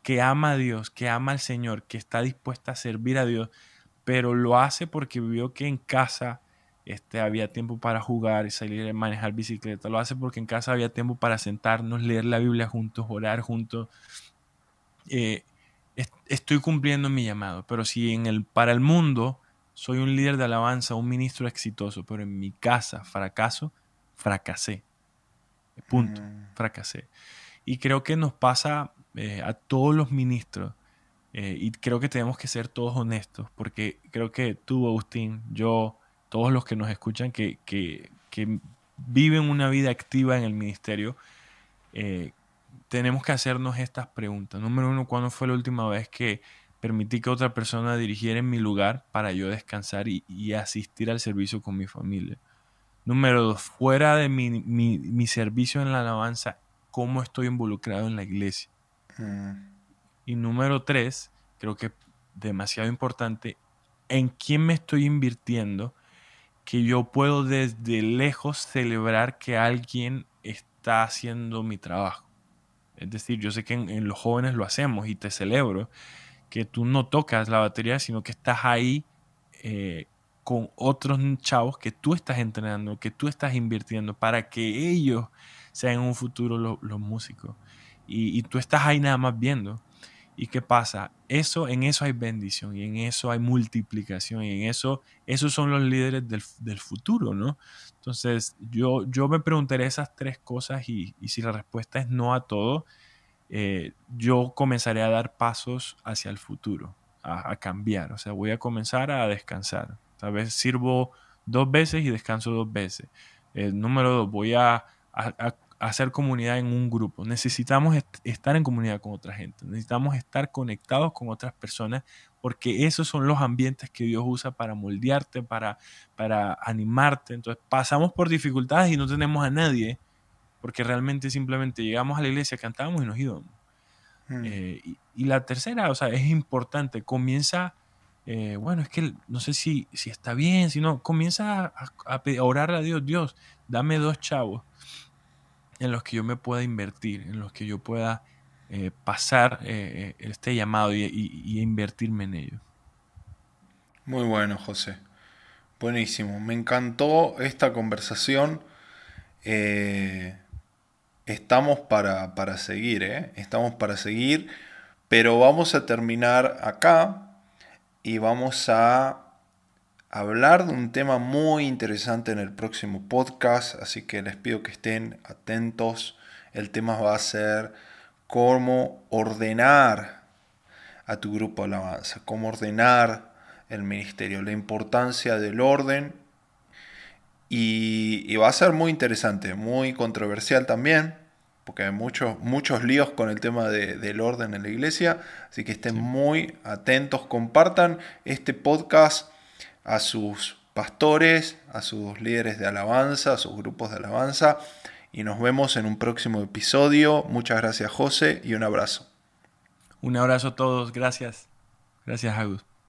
que ama a Dios, que ama al Señor, que está dispuesta a servir a Dios, pero lo hace porque vio que en casa este, había tiempo para jugar y salir a manejar bicicleta. Lo hace porque en casa había tiempo para sentarnos, leer la Biblia juntos, orar juntos. Eh, estoy cumpliendo mi llamado, pero si en el, para el mundo soy un líder de alabanza, un ministro exitoso, pero en mi casa fracaso, fracasé. Punto, mm. fracasé. Y creo que nos pasa eh, a todos los ministros, eh, y creo que tenemos que ser todos honestos, porque creo que tú, Agustín, yo, todos los que nos escuchan, que, que, que viven una vida activa en el ministerio, eh, tenemos que hacernos estas preguntas. Número uno, ¿cuándo fue la última vez que permití que otra persona dirigiera en mi lugar para yo descansar y, asistir al servicio con mi familia? Número dos, fuera de mi, servicio en la alabanza, ¿cómo estoy involucrado en la iglesia? Mm. Y número tres, creo que demasiado importante, ¿en quién me estoy invirtiendo? Que yo puedo desde lejos celebrar que alguien está haciendo mi trabajo. Es decir, yo sé que en, los jóvenes lo hacemos y te celebro que tú no tocas la batería, sino que estás ahí eh, con otros chavos que tú estás entrenando, que tú estás invirtiendo para que ellos sean en un futuro los músicos. Y, tú estás ahí nada más viendo. ¿Y qué pasa? Eso, en eso hay bendición y en eso hay multiplicación y en eso, esos son los líderes del, del futuro, ¿no? Entonces, yo, yo me preguntaré esas tres cosas y, si la respuesta es no a todo, eh, yo comenzaré a dar pasos hacia el futuro, a, cambiar. O sea, voy a comenzar a descansar. Tal vez sirvo dos veces y descanso dos veces. número dos, voy a, hacer comunidad en un grupo. Necesitamos estar en comunidad con otra gente. Necesitamos estar conectados con otras personas porque esos son los ambientes que Dios usa para moldearte, para animarte. Entonces pasamos por dificultades y no tenemos a nadie porque realmente simplemente llegamos a la iglesia, cantamos y nos íbamos. Hmm. Eh, y, la tercera, o sea, es importante, comienza, eh, bueno, es que no sé si, si está bien, si no, comienza a, a, a orar a Dios, Dios, dame dos chavos en los que yo me pueda invertir, en los que yo pueda eh, pasar eh, este llamado y, invertirme en ello. Muy bueno, José. Buenísimo. Me encantó esta conversación. Estamos para, para seguir, Estamos para seguir, pero vamos a terminar acá y vamos a hablar de un tema muy interesante en el próximo podcast, así que les pido que estén atentos. El tema va a ser cómo ordenar a tu grupo de alabanza, cómo ordenar el ministerio, la importancia del orden. Y, va a ser muy interesante, muy controversial también, porque hay muchos, muchos líos con el tema del orden en la iglesia, así que estén muy atentos, compartan este podcast a sus pastores, a sus líderes de alabanza, a sus grupos de alabanza. Y nos vemos en un próximo episodio. Muchas gracias José y un abrazo. Un abrazo a todos. Gracias. Gracias Agus.